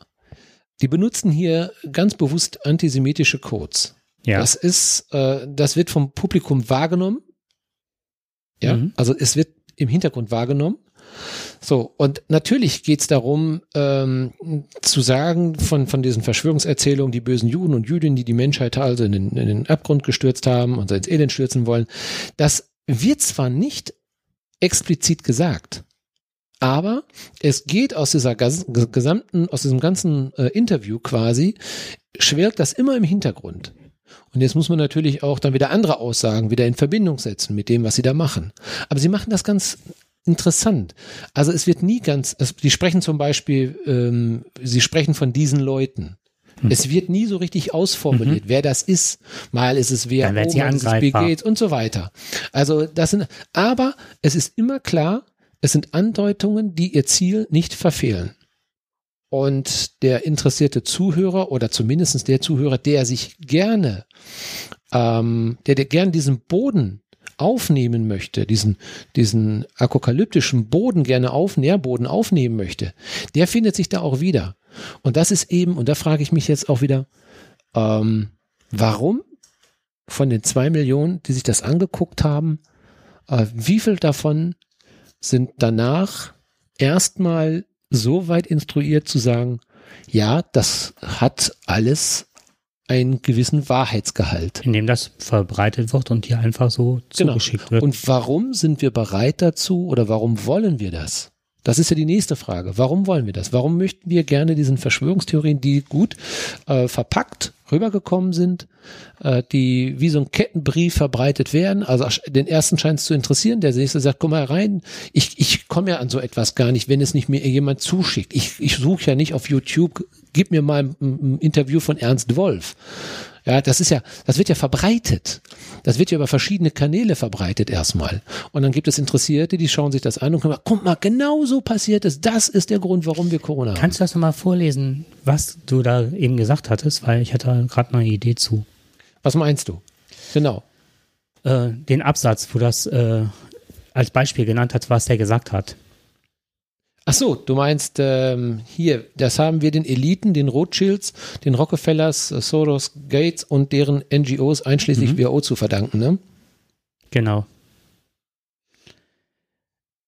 die benutzen hier ganz bewusst antisemitische Codes. Ja. Das ist, äh, das wird vom Publikum wahrgenommen. Ja, mhm. also es wird im Hintergrund wahrgenommen. So, und natürlich geht's darum, ähm, zu sagen von, von diesen Verschwörungserzählungen, die bösen Juden und Jüdinnen, die die Menschheit also in den, in den Abgrund gestürzt haben und ins Elend stürzen wollen, das wird zwar nicht explizit gesagt. Aber es geht aus dieser gesamten, aus diesem ganzen äh, Interview quasi, schwirrt das immer im Hintergrund. Und jetzt muss man natürlich auch dann wieder andere Aussagen wieder in Verbindung setzen mit dem, was sie da machen. Aber sie machen das ganz interessant. Also es wird nie ganz, es, die sprechen zum Beispiel, ähm, sie sprechen von diesen Leuten. Hm. Es wird nie so richtig ausformuliert, wer das ist. Mal ist es wer, Mhm. Mal ist es Bill. Gates und so weiter. Also das sind, aber es ist immer klar, es sind Andeutungen, die ihr Ziel nicht verfehlen. Und der interessierte Zuhörer oder zumindest der Zuhörer, der sich gerne, ähm, der, der gerne diesen Boden aufnehmen möchte, diesen, diesen apokalyptischen Boden gerne auf, Nährboden aufnehmen möchte, der findet sich da auch wieder. Und das ist eben, und da frage ich mich jetzt auch wieder, ähm, warum von den zwei Millionen, die sich das angeguckt haben, äh, wie viel davon sind danach erstmal so weit instruiert zu sagen, ja, das hat alles einen gewissen Wahrheitsgehalt. Indem das verbreitet wird und dir einfach so Genau. zugeschickt wird. Und warum sind wir bereit dazu oder warum wollen wir das? Das ist ja die nächste Frage. Warum wollen wir das? Warum möchten wir gerne diesen Verschwörungstheorien, die gut äh, verpackt rübergekommen sind, äh, die wie so ein Kettenbrief verbreitet werden? Also den ersten scheint es zu interessieren, der nächste sagt, komm mal rein, ich, ich komme ja an so etwas gar nicht, wenn es nicht mir jemand zuschickt. Ich, ich suche ja nicht auf YouTube, gib mir mal ein, ein Interview von Ernst Wolf. Ja, das ist ja, das wird ja verbreitet. Das wird ja über verschiedene Kanäle verbreitet erstmal. Und dann gibt es Interessierte, die schauen sich das an und können sagen, guck mal, genau so passiert es. Das ist der Grund, warum wir Corona haben. Kannst du das nochmal vorlesen, was du da eben gesagt hattest? Weil ich hatte gerade eine Idee zu. Was meinst du? Genau. Äh, den Absatz, wo das äh, als Beispiel genannt hat, was der gesagt hat. Ach so, du meinst ähm, hier, das haben wir den Eliten, den Rothschilds, den Rockefellers, äh, Soros, Gates und deren NGOs einschließlich Mhm. WHO zu verdanken, ne? Genau.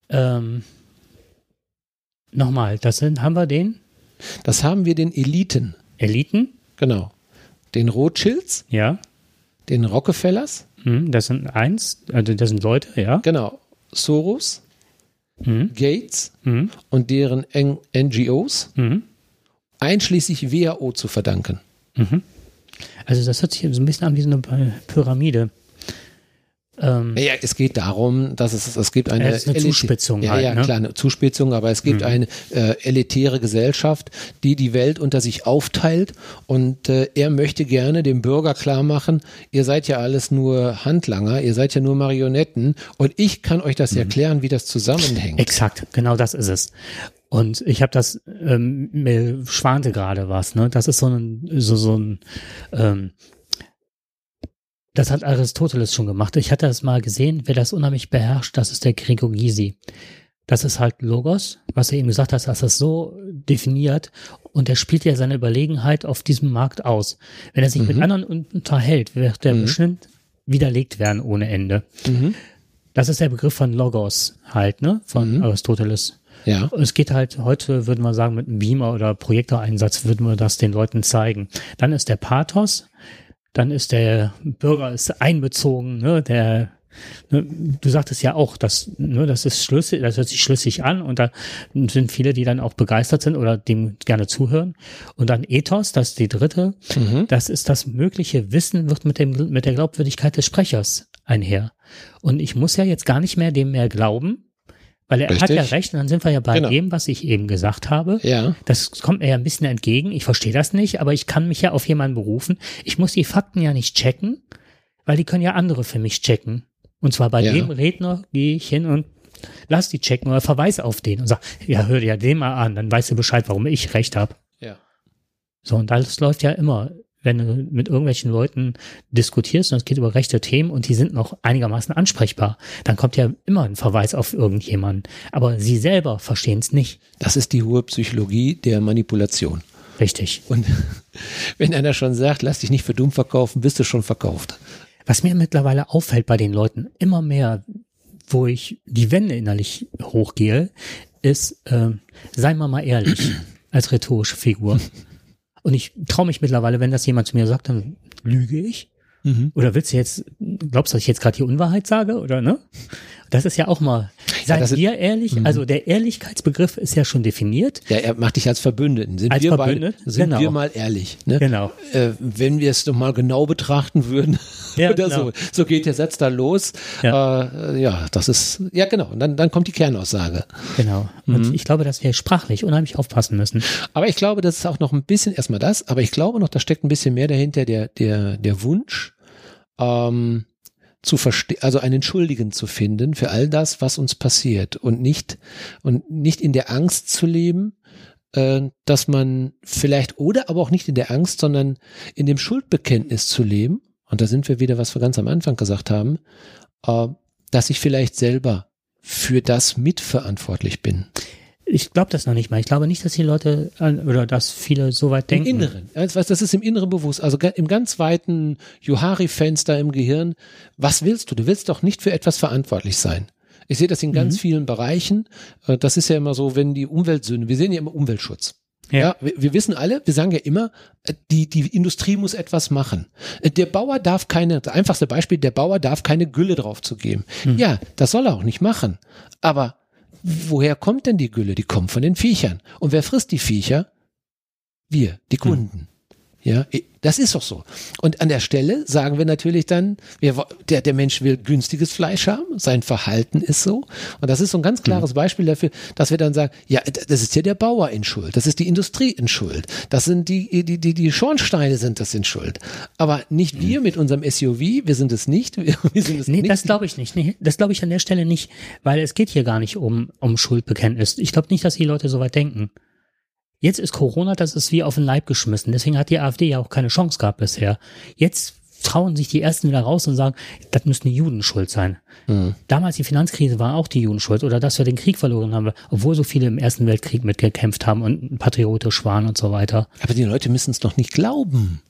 Ähm, Nochmal, das sind, haben wir den Das haben wir den Eliten, Eliten, genau. Den Rothschilds, ja. den Rockefellers, Hm, Das sind eins, also das sind Leute, ja. genau. Soros, Hm, Gates hm, und deren N NGOs, hm, einschließlich WHO zu verdanken. mhm. Also das hört sich so ein bisschen an wie so eine Pyramide. Ähm, Naja, es geht darum, dass es, es gibt eine, ist eine Zuspitzung Ja, halt, ja, ne? klar, eine Zuspitzung, aber es gibt Mhm. eine äh, elitäre Gesellschaft, die die Welt unter sich aufteilt und äh, er möchte gerne dem Bürger klar machen, ihr seid ja alles nur Handlanger, ihr seid ja nur Marionetten und ich kann euch Mhm. das erklären, wie das zusammenhängt. Exakt, genau das ist es. Und ich habe das, ähm, mir schwante gerade was, ne? Das ist so ein, so, so ein, ähm, das hat Aristoteles schon gemacht. Ich hatte das mal gesehen, wer das unheimlich beherrscht, das ist der Gregor Gysi. Das ist halt Logos, was er eben gesagt hat, dass das so definiert und er spielt ja seine Überlegenheit auf diesem Markt aus. Wenn er sich mit Mhm. anderen un- unterhält, wird er Mhm. bestimmt widerlegt werden ohne Ende. Mhm. Das ist der Begriff von Logos halt, ne? Von Mhm. Aristoteles. Ja, Es geht halt heute, würde man sagen, mit einem Beamer oder Projektoreinsatz würden wir das den Leuten zeigen. Dann ist der Pathos, dann ist der Bürger ist einbezogen, ne, der ne, Du sagtest ja auch, dass ne, das ist schlüssig, das hört sich schlüssig an und da sind viele, die dann auch begeistert sind oder dem gerne zuhören. Und dann Ethos, das ist die dritte, mhm. das ist das mögliche Wissen wird mit dem mit der Glaubwürdigkeit des Sprechers einher. Und ich muss ja jetzt gar nicht mehr dem mehr glauben, weil er hat ja Richtig. recht und dann sind wir ja bei Genau. dem, was ich eben gesagt habe. ja, Das kommt mir ja ein bisschen entgegen. Ich verstehe das nicht, aber ich kann mich ja auf jemanden berufen. Ich muss die Fakten ja nicht checken, weil die können ja andere für mich checken. Und zwar bei Ja. dem Redner gehe ich hin und lass die checken oder verweise auf den und sag, ja, hör dir ja den mal an, dann weißt du Bescheid, warum ich recht habe. ja. So, und das läuft ja immer, wenn du mit irgendwelchen Leuten diskutierst und es geht über rechte Themen und die sind noch einigermaßen ansprechbar, dann kommt ja immer ein Verweis auf irgendjemanden. Aber sie selber verstehen es nicht. Das ist die hohe Psychologie der Manipulation. Richtig. Und wenn einer schon sagt, lass dich nicht für dumm verkaufen, bist du schon verkauft. Was mir mittlerweile auffällt bei den Leuten, immer mehr, wo ich die Wände innerlich hochgehe, ist, ähm, sei mal mal ehrlich, als rhetorische Figur. Und ich traue mich mittlerweile, wenn das jemand zu mir sagt, dann lüge ich. Mhm. Oder willst du jetzt, glaubst du, dass ich jetzt gerade die Unwahrheit sage, oder ne? Das ist ja auch mal, seid ist- ihr ehrlich? Mhm. Also der Ehrlichkeitsbegriff ist ja schon definiert. Ja, er macht dich als Verbündeten. Sind, Als wir, Verbündet? Mal, sind Genau. wir mal ehrlich. Ne? Genau. Äh, wenn wir es doch mal genau betrachten würden Ja, oder genau. so. So geht der Satz da los. Ja. Äh, ja, das ist, ja genau. Und dann, dann kommt die Kernaussage. Genau. Mhm. Und ich glaube, dass wir sprachlich unheimlich aufpassen müssen. Aber ich glaube, das ist auch noch ein bisschen, erstmal das, aber ich glaube noch, da steckt ein bisschen mehr dahinter, der, der, der Wunsch, ähm, zu verstehen, also einen Schuldigen zu finden für all das, was uns passiert und nicht, und nicht in der Angst zu leben, äh, dass man vielleicht, oder aber auch nicht in der Angst, sondern in dem Schuldbekenntnis zu leben. Und da sind wir wieder, was wir ganz am Anfang gesagt haben, äh, dass ich vielleicht selber für das mitverantwortlich bin. Ich glaube das noch nicht mal. Ich glaube nicht, dass die Leute oder dass viele so weit denken. Im Inneren. Das ist im Inneren bewusst. Also im ganz weiten Johari-Fenster im Gehirn. Was willst du? Du willst doch nicht für etwas verantwortlich sein. Ich sehe das in ganz vielen Bereichen. Äh, Das ist ja immer so, wenn die Umweltsünde, wir sehen ja immer Umweltschutz. Ja. Ja, wir, wir wissen alle, wir sagen ja immer, äh, die, die Industrie muss etwas machen. Äh, Der Bauer darf keine, das einfachste Beispiel, der Bauer darf keine Gülle drauf zu geben. Ja, das soll er auch nicht machen. Aber woher kommt denn die Gülle? Die kommt von den Viechern. Und wer frisst die Viecher? Wir, die Kunden. Ja, das ist doch so. Und an der Stelle sagen wir natürlich dann, wir, der, der Mensch will günstiges Fleisch haben, sein Verhalten ist so. Und das ist so ein ganz klares Beispiel dafür, dass wir dann sagen, ja, das ist ja der Bauer in Schuld, das ist die Industrie in Schuld, das sind die, die, die, die Schornsteine sind das in Schuld. Aber nicht wir mit unserem SUV, wir sind es nicht, wir, wir sind es Nee, nicht. das glaube ich nicht. Nee, das glaube ich an der Stelle nicht, weil es geht hier gar nicht um, um Schuldbekenntnis. Ich glaube nicht, dass die Leute so weit denken. Jetzt ist Corona, das ist wie auf den Leib geschmissen. Deswegen hat die AfD ja auch keine Chance gehabt bisher. Jetzt trauen sich die Ersten wieder raus und sagen, das müssen die Juden schuld sein. Damals die Finanzkrise war auch die Juden schuld oder dass wir den Krieg verloren haben, obwohl so viele im Ersten Weltkrieg mitgekämpft haben und patriotisch waren und so weiter. Aber die Leute müssen es doch nicht glauben.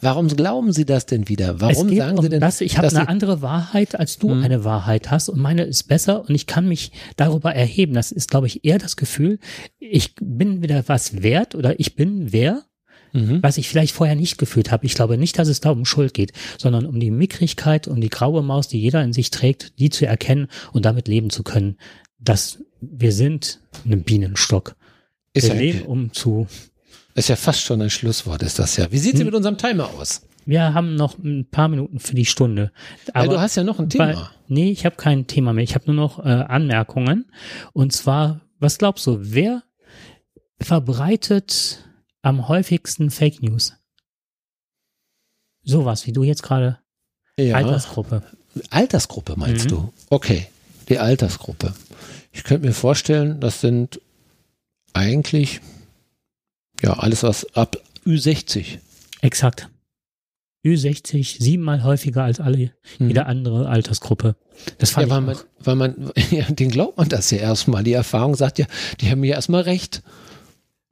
Warum glauben sie das denn wieder? Warum sagen um sie denn, das, ich habe eine andere Wahrheit, als du Mhm. eine Wahrheit hast und meine ist besser und ich kann mich darüber erheben. Das ist, glaube ich, eher das Gefühl, ich bin wieder was wert oder ich bin wer, Mhm. was ich vielleicht vorher nicht gefühlt habe. Ich glaube nicht, dass es da um Schuld geht, sondern um die Mickrigkeit, um die graue Maus, die jeder in sich trägt, die zu erkennen und damit leben zu können, dass wir sind ein Bienenstock. ist, wir ja, leben, um zu ist ja fast schon ein Schlusswort, ist das ja. Wie sieht's denn Hm. mit unserem Timer aus? wir haben noch ein paar Minuten für die Stunde. Weil du hast ja noch ein Thema. Weil, nee, ich habe kein Thema mehr. Ich habe nur noch äh, Anmerkungen. Und zwar, was glaubst du, wer verbreitet am häufigsten Fake News? Sowas, wie du jetzt gerade. ja. Altersgruppe. Altersgruppe meinst Mhm. du? Okay, die Altersgruppe. Ich könnte mir vorstellen, das sind eigentlich ja alles was ab Ü60. Exakt. Ü60 siebenmal häufiger als alle, Mhm. jede andere Altersgruppe. Das fand Ja, weil ich man, auch. weil man, ja, den glaubt man das ja erstmal. Die Erfahrung sagt ja, die haben ja erstmal recht.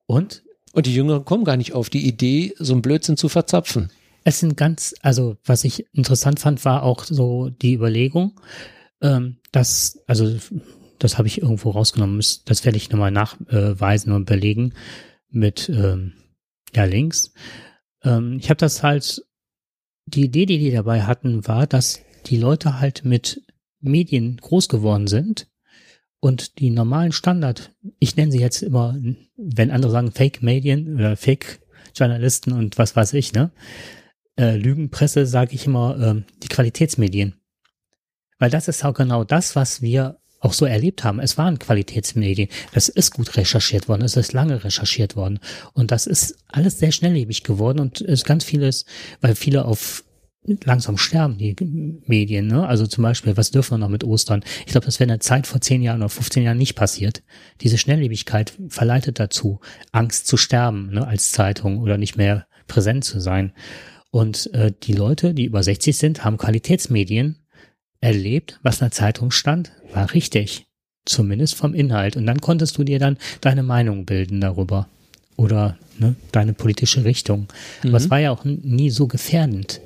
Und Und die Jüngeren kommen gar nicht auf die Idee, so einen Blödsinn zu verzapfen. Es sind ganz, also was ich interessant fand, war auch so die Überlegung, ähm, dass, also das habe ich irgendwo rausgenommen, das- das werde ich nochmal nachweisen und belegen mit ähm, ja, Links. Ähm, ich habe das halt, die Idee, die die dabei hatten, war, dass die Leute halt mit Medien groß geworden sind und die normalen Standard, ich nenne sie jetzt immer, wenn andere sagen Fake-Medien oder Fake-Journalisten und was weiß ich, ne? Äh, Lügenpresse sage ich immer ähm, die Qualitätsmedien. Weil das ist auch genau das, was wir auch so erlebt haben. Es waren Qualitätsmedien. Das ist gut recherchiert worden. Es ist lange recherchiert worden. Und das ist alles sehr schnelllebig geworden und es ist ganz vieles, weil viele auf langsam sterben, die Medien. Ne? Also zum Beispiel, was dürfen wir noch mit Ostern? Ich glaube, das wäre in der Zeit vor 10 Jahren oder 15 Jahren nicht passiert. Diese Schnelllebigkeit verleitet dazu, Angst zu sterben ne? als Zeitung oder nicht mehr präsent zu sein. Und äh, die Leute, die über 60 sind, haben Qualitätsmedien erlebt, was in der Zeitung stand, war richtig. Zumindest vom Inhalt. Und dann konntest du dir dann deine Meinung bilden darüber. Oder ne, deine politische Richtung. Aber es war ja auch nie so gefährdend.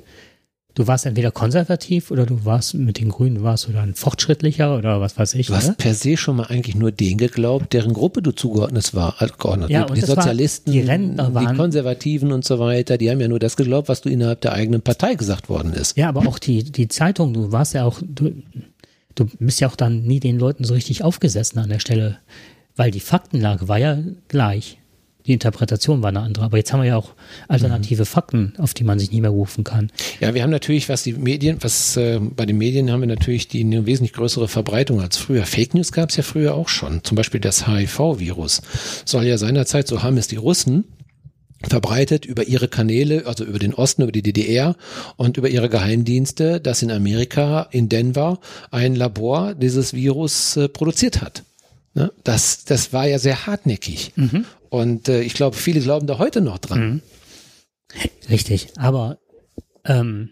Du warst entweder konservativ oder du warst mit den Grünen warst oder ein fortschrittlicher oder was weiß ich. Du hast ne? per se schon mal eigentlich nur den geglaubt, deren Gruppe du zugeordnet war. äh, geordnet. Ja, die und die das war- Sozialisten, die Rentner waren- die Konservativen und so weiter, die haben ja nur das geglaubt, was du innerhalb der eigenen Partei gesagt worden ist. Ja, aber auch die, die Zeitung, du warst ja auch, du, du bist ja auch dann nie den Leuten so richtig aufgesessen an der Stelle, weil die Faktenlage war ja gleich. Die Interpretation war eine andere. Aber jetzt haben wir ja auch alternative Fakten, auf die man sich nie mehr rufen kann. Ja, wir haben natürlich, was die Medien, was äh, bei den Medien haben wir natürlich die eine wesentlich größere Verbreitung als früher. Fake News gab es ja früher auch schon. Zum Beispiel das HIV-Virus soll ja seinerzeit, so haben es die Russen, verbreitet über ihre Kanäle, also über den Osten, über die DDR und über ihre Geheimdienste, dass in Amerika, in Denver, ein Labor dieses Virus äh, produziert hat. Ne? Das, das war ja sehr hartnäckig. Mhm. Und äh, ich glaube, viele glauben da heute noch dran. Mhm. Richtig, aber ähm,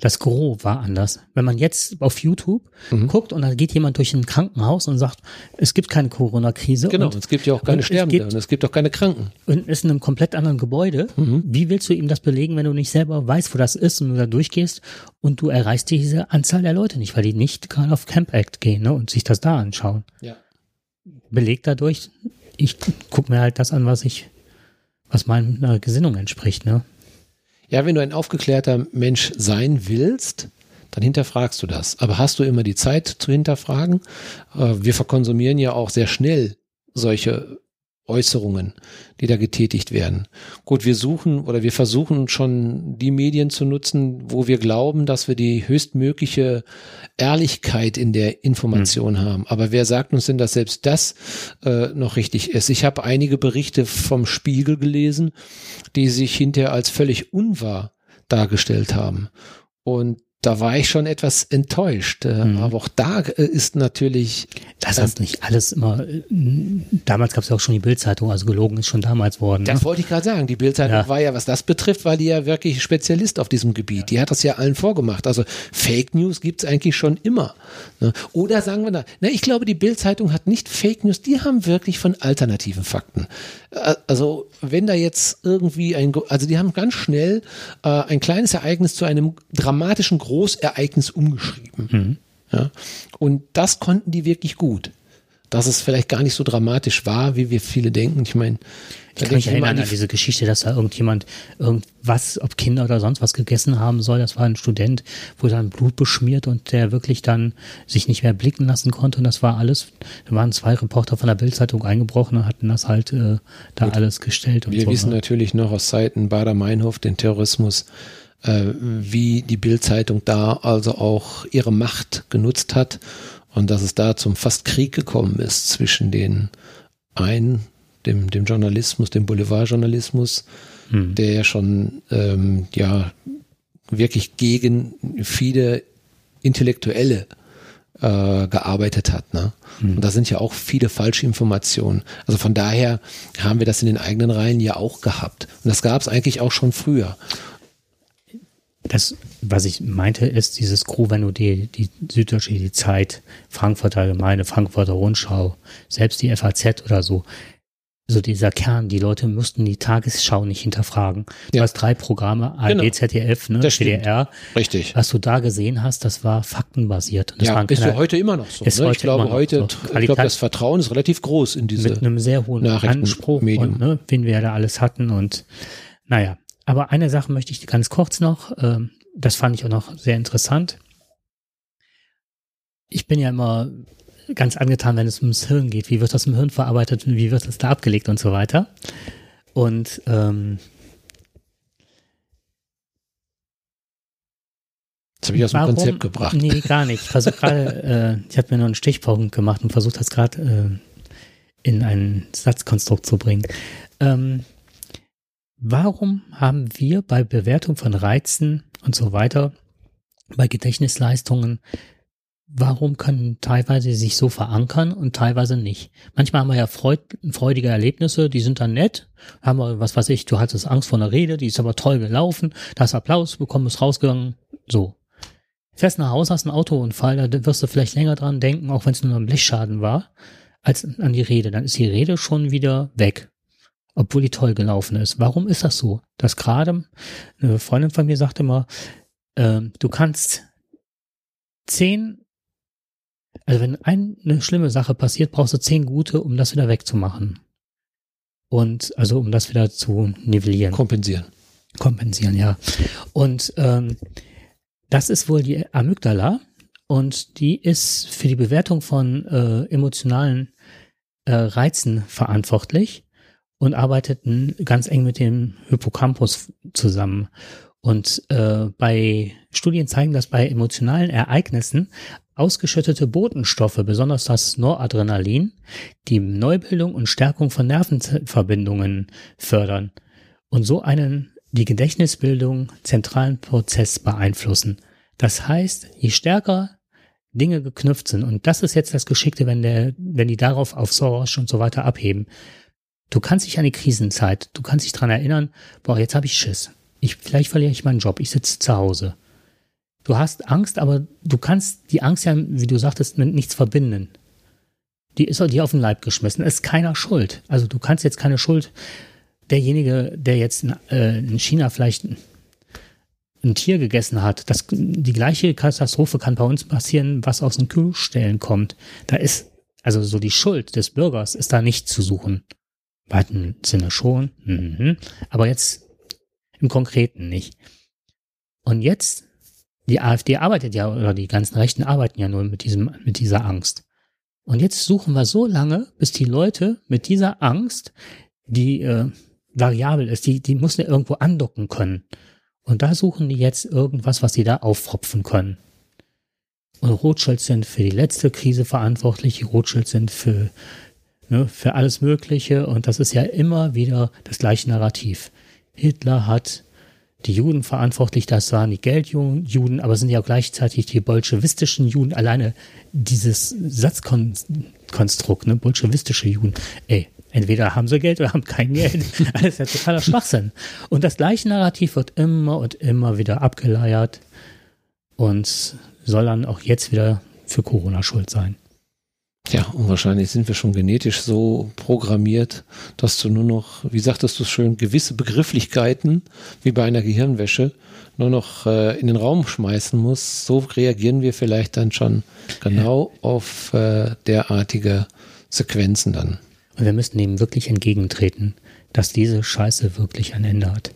das Gros war anders. Wenn man jetzt auf YouTube Mhm. guckt und dann geht jemand durch ein Krankenhaus und sagt, es gibt keine Corona-Krise Genau, und, es gibt ja auch keine Sterbende gibt- und es gibt auch keine Kranken. und ist in einem komplett anderen Gebäude, Mhm. wie willst du ihm das belegen, wenn du nicht selber weißt, wo das ist und du da durchgehst und du erreichst diese Anzahl der Leute nicht, weil die nicht gerade auf Camp Act gehen ne, und sich das da anschauen. Ja. Belegt dadurch, ich guck mir halt das an, was ich, was meiner Gesinnung entspricht, ne? Ja, wenn du ein aufgeklärter Mensch sein willst, dann hinterfragst du das. Aber hast du immer die Zeit zu hinterfragen? Äh, Wir verkonsumieren ja auch sehr schnell solche Äußerungen, die da getätigt werden. Gut, wir suchen oder wir versuchen schon die Medien zu nutzen, wo wir glauben, dass wir die höchstmögliche Ehrlichkeit in der Information haben. Aber wer sagt uns denn, dass selbst das äh, noch richtig ist? Ich habe einige Berichte vom Spiegel gelesen, die sich hinterher als völlig unwahr dargestellt haben. Und da war ich schon etwas enttäuscht. Äh, Mhm. Aber auch da äh, ist natürlich, Das ist nicht alles immer. äh, Damals gab es ja auch schon die Bildzeitung, also gelogen ist schon damals worden. Ne? das wollte ich gerade sagen, die Bildzeitung Ja. war ja, was das betrifft, war die ja wirklich Spezialist auf diesem Gebiet. Die hat das ja allen vorgemacht. Also Fake News gibt's eigentlich schon immer. ne? Oder sagen wir da, na, ich glaube, die Bildzeitung hat nicht Fake News, die haben wirklich von alternativen Fakten. Also wenn da jetzt irgendwie ein, also die haben ganz schnell äh, ein kleines Ereignis zu einem dramatischen Großereignis umgeschrieben. Mhm. Ja? Und das konnten die wirklich gut. Dass es vielleicht gar nicht so dramatisch war, wie wir viele denken. Ich meine, Ich kann mich erinnern an diese Geschichte, dass da irgendjemand irgendwas, ob Kinder oder sonst was gegessen haben soll. Das war ein Student, wurde dann Blut beschmiert und der wirklich dann sich nicht mehr blicken lassen konnte. Und das war alles, da waren zwei Reporter von der Bildzeitung eingebrochen und hatten das halt äh, da alles gestellt. Und Wir so, wissen ne? natürlich noch aus Zeiten Bader-Meinhof, den Terrorismus, wie die Bild-Zeitung da also auch ihre Macht genutzt hat und dass es da zum fast Krieg gekommen ist zwischen den einen, dem, dem Journalismus, dem Boulevardjournalismus, Hm. der ja schon ähm, ja wirklich gegen viele Intellektuelle äh, gearbeitet hat. Ne? Und da sind ja auch viele falsche Informationen. Also von daher haben wir das in den eigenen Reihen ja auch gehabt. Und das gab es eigentlich auch schon früher. Das, was ich meinte, ist dieses Crew, wenn du die, die Süddeutsche, die Zeit, Frankfurter Allgemeine, Frankfurter Rundschau, selbst die FAZ oder so, so dieser Kern, die Leute mussten die Tagesschau nicht hinterfragen. Du Ja. hast drei Programme, ARD, Genau. ZDF, ne, Das. WDR. Richtig. Was du da gesehen hast, das war faktenbasiert. Das Ja, ist ja heute immer noch so. ist Ne? Ich heute glaube, immer noch heute, so. ich glaube, das Vertrauen ist relativ groß in diese. mit einem sehr hohen Anspruch und ne, wen wir da alles hatten und naja. Aber eine Sache möchte ich ganz kurz noch, ähm, das fand ich auch noch sehr interessant. Ich bin ja immer ganz angetan, wenn es ums Hirn geht. Wie wird das im Hirn verarbeitet? Wie wird das da abgelegt und so weiter? Und ähm, das habe ich aus dem warum- Konzept gebracht. Nee, gar nicht. Ich versuche gerade, äh, ich habe mir nur einen Stichpunkt gemacht und versucht das gerade äh, in ein Satzkonstrukt zu bringen. Ähm, warum haben wir bei Bewertung von Reizen und so weiter, bei Gedächtnisleistungen, warum können teilweise sich so verankern und teilweise nicht? Manchmal haben wir ja freud, freudige Erlebnisse, die sind dann nett. Haben wir, was weiß ich, du hattest Angst vor einer Rede, die ist aber toll gelaufen, da hast Applaus bekommen, bist rausgegangen, so. Fährst nach Hause, hast einen Autounfall, da wirst du vielleicht länger dran denken, auch wenn es nur ein Blechschaden war, als an die Rede. Dann ist die Rede schon wieder weg, obwohl die toll gelaufen ist. Warum ist das so? Dass gerade eine Freundin von mir sagte immer, ähm, du kannst zehn, also wenn ein, eine schlimme Sache passiert, brauchst du zehn gute, um das wieder wegzumachen. Und also um das wieder zu nivellieren. Kompensieren. Kompensieren, ja. Und ähm, das ist wohl die Amygdala. und die ist für die Bewertung von äh, emotionalen äh, Reizen verantwortlich und arbeitet ganz eng mit dem Hippocampus zusammen. Und äh, bei Studien zeigen, dass bei emotionalen Ereignissen ausgeschüttete Botenstoffe, besonders das Noradrenalin, die Neubildung und Stärkung von Nervenverbindungen fördern und so einen die Gedächtnisbildung zentralen Prozess beeinflussen. Das heißt, je stärker Dinge geknüpft sind, und das ist jetzt das Geschickte, wenn der, wenn die darauf auf Soros und so weiter abheben. Du kannst dich an die Krisenzeit, du kannst dich dran erinnern, boah, jetzt habe ich Schiss. Ich, vielleicht verliere ich meinen Job, ich sitze zu Hause. Du hast Angst, aber du kannst die Angst ja, wie du sagtest, mit nichts verbinden. Die ist dir auf den Leib geschmissen. Es ist keiner schuld. Also du kannst jetzt keine Schuld derjenige, der jetzt in, äh, in China vielleicht ein, ein, Tier gegessen hat, das, die gleiche Katastrophe kann bei uns passieren, was aus den Kühlstellen kommt. Da ist, also so die Schuld des Bürgers ist da nicht zu suchen. Weiten Sinne schon, mhm. aber jetzt im Konkreten nicht. Und jetzt, die AfD arbeitet ja, oder die ganzen Rechten arbeiten ja nur mit diesem, mit dieser Angst. Und jetzt suchen wir so lange, bis die Leute mit dieser Angst, die äh, variabel ist, die, die muss ja irgendwo andocken können. Und da suchen die jetzt irgendwas, was sie da auffropfen können. Und Rothschild sind für die letzte Krise verantwortlich, Rothschild sind für, ne, für alles Mögliche und das ist ja immer wieder das gleiche Narrativ. Hitler hat die Juden verantwortlich, das waren die Geldjuden, aber sind ja auch gleichzeitig die bolschewistischen Juden. Alleine dieses Satzkonstrukt, ne, bolschewistische Juden, ey, Entweder haben sie Geld oder haben kein Geld. Das ist ja totaler Schwachsinn. Und das gleiche Narrativ wird immer und immer wieder abgeleiert und soll dann auch jetzt wieder für Corona schuld sein. Ja, und wahrscheinlich sind wir schon genetisch so programmiert, dass du nur noch, wie sagtest du schön, gewisse Begrifflichkeiten, wie bei einer Gehirnwäsche, nur noch äh, in den Raum schmeißen musst. So reagieren wir vielleicht dann schon genau ja. auf äh, derartige Sequenzen dann. Und wir müssen dem wirklich entgegentreten, dass diese Scheiße wirklich ein Ende hat.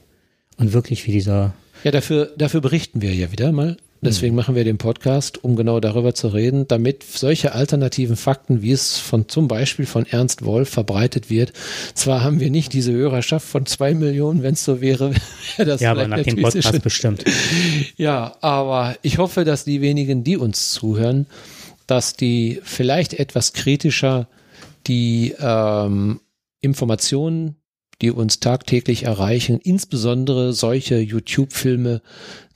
Und wirklich wie dieser. Ja, dafür, dafür berichten wir ja wieder mal. Deswegen mhm. machen wir den Podcast, um genau darüber zu reden, damit solche alternativen Fakten, wie es von zum Beispiel von Ernst Wolf verbreitet wird. Zwar haben wir nicht diese Hörerschaft von zwei Millionen, wenn es so wäre, wäre das ja, aber nach dem Podcast bestimmt. Ja, aber ich hoffe, dass die wenigen, die uns zuhören, dass die vielleicht etwas kritischer die ähm, Informationen, die uns tagtäglich erreichen, insbesondere solche YouTube-Filme,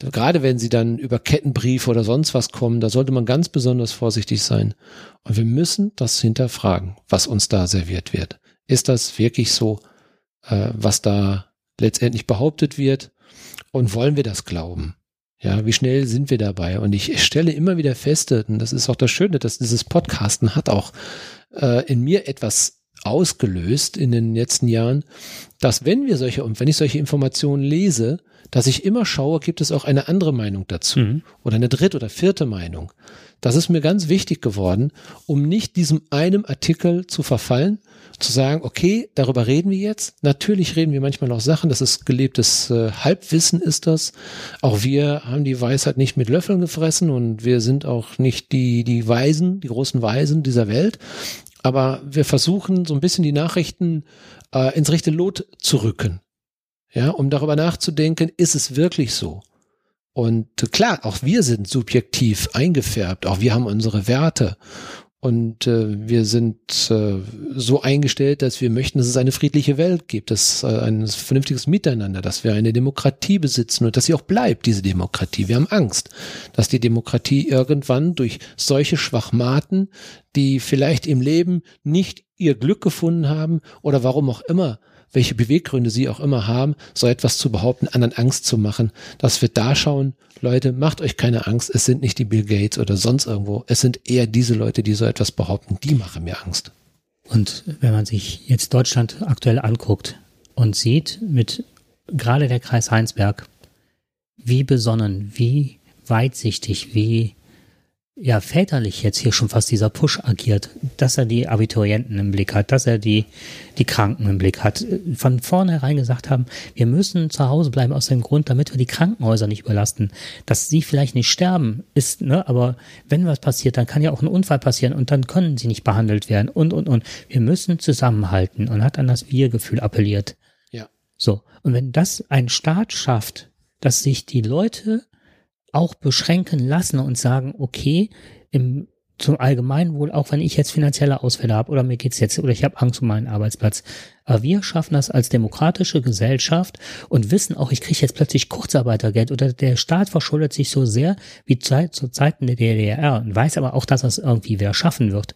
gerade wenn sie dann über Kettenbriefe oder sonst was kommen, da sollte man ganz besonders vorsichtig sein. Und wir müssen das hinterfragen, was uns da serviert wird. Ist das wirklich so, äh, was da letztendlich behauptet wird? Und wollen wir das glauben? Ja, wie schnell sind wir dabei? Und ich stelle immer wieder fest, und das ist auch das Schöne, dass dieses Podcasten hat auch äh, in mir etwas ausgelöst in den letzten Jahren, dass wenn wir solche, wenn ich solche Informationen lese, dass ich immer schaue, gibt es auch eine andere Meinung dazu mhm. oder eine dritte oder vierte Meinung. Das ist mir ganz wichtig geworden, um nicht diesem einem Artikel zu verfallen, zu sagen, okay, darüber reden wir jetzt. Natürlich reden wir manchmal noch Sachen, das ist gelebtes äh, Halbwissen ist das. Auch wir haben die Weisheit nicht mit Löffeln gefressen und wir sind auch nicht die, die Weisen, die großen Weisen dieser Welt. Aber wir versuchen so ein bisschen die Nachrichten äh, ins rechte Lot zu rücken. Ja, um darüber nachzudenken, ist es wirklich so? Und klar, auch wir sind subjektiv eingefärbt, auch wir haben unsere Werte. Und äh, wir sind äh, so eingestellt, dass wir möchten, dass es eine friedliche Welt gibt, dass äh, ein vernünftiges Miteinander, dass wir eine Demokratie besitzen und dass sie auch bleibt, diese Demokratie. Wir haben Angst, dass die Demokratie irgendwann durch solche Schwachmaten, die vielleicht im Leben nicht ihr Glück gefunden haben oder warum auch immer, welche Beweggründe sie auch immer haben, so etwas zu behaupten, anderen Angst zu machen, dass wir da schauen, Leute, macht euch keine Angst, es sind nicht die Bill Gates oder sonst irgendwo, es sind eher diese Leute, die so etwas behaupten, die machen mir Angst. Und wenn man sich jetzt Deutschland aktuell anguckt und sieht, mit gerade der Kreis Heinsberg, wie besonnen, wie weitsichtig, wie ja väterlich jetzt hier schon fast dieser Push agiert, dass er die Abiturienten im Blick hat, dass er die, die Kranken im Blick hat. Von vornherein gesagt haben, wir müssen zu Hause bleiben aus dem Grund, damit wir die Krankenhäuser nicht überlasten. Dass sie vielleicht nicht sterben, ist, ne, aber wenn was passiert, dann kann ja auch ein Unfall passieren und dann können sie nicht behandelt werden und, und, und. Wir müssen zusammenhalten und hat an das Wir-Gefühl appelliert. Ja. So. Und wenn das ein Staat schafft, dass sich die Leute auch beschränken lassen und sagen, okay, im zum Allgemeinwohl, auch wenn ich jetzt finanzielle Ausfälle habe oder mir geht's jetzt oder ich habe Angst um meinen Arbeitsplatz. Aber wir schaffen das als demokratische Gesellschaft und wissen auch, ich kriege jetzt plötzlich Kurzarbeitergeld oder der Staat verschuldet sich so sehr wie zu, zu Zeiten der DDR und weiß aber auch, dass es irgendwie wieder schaffen wird.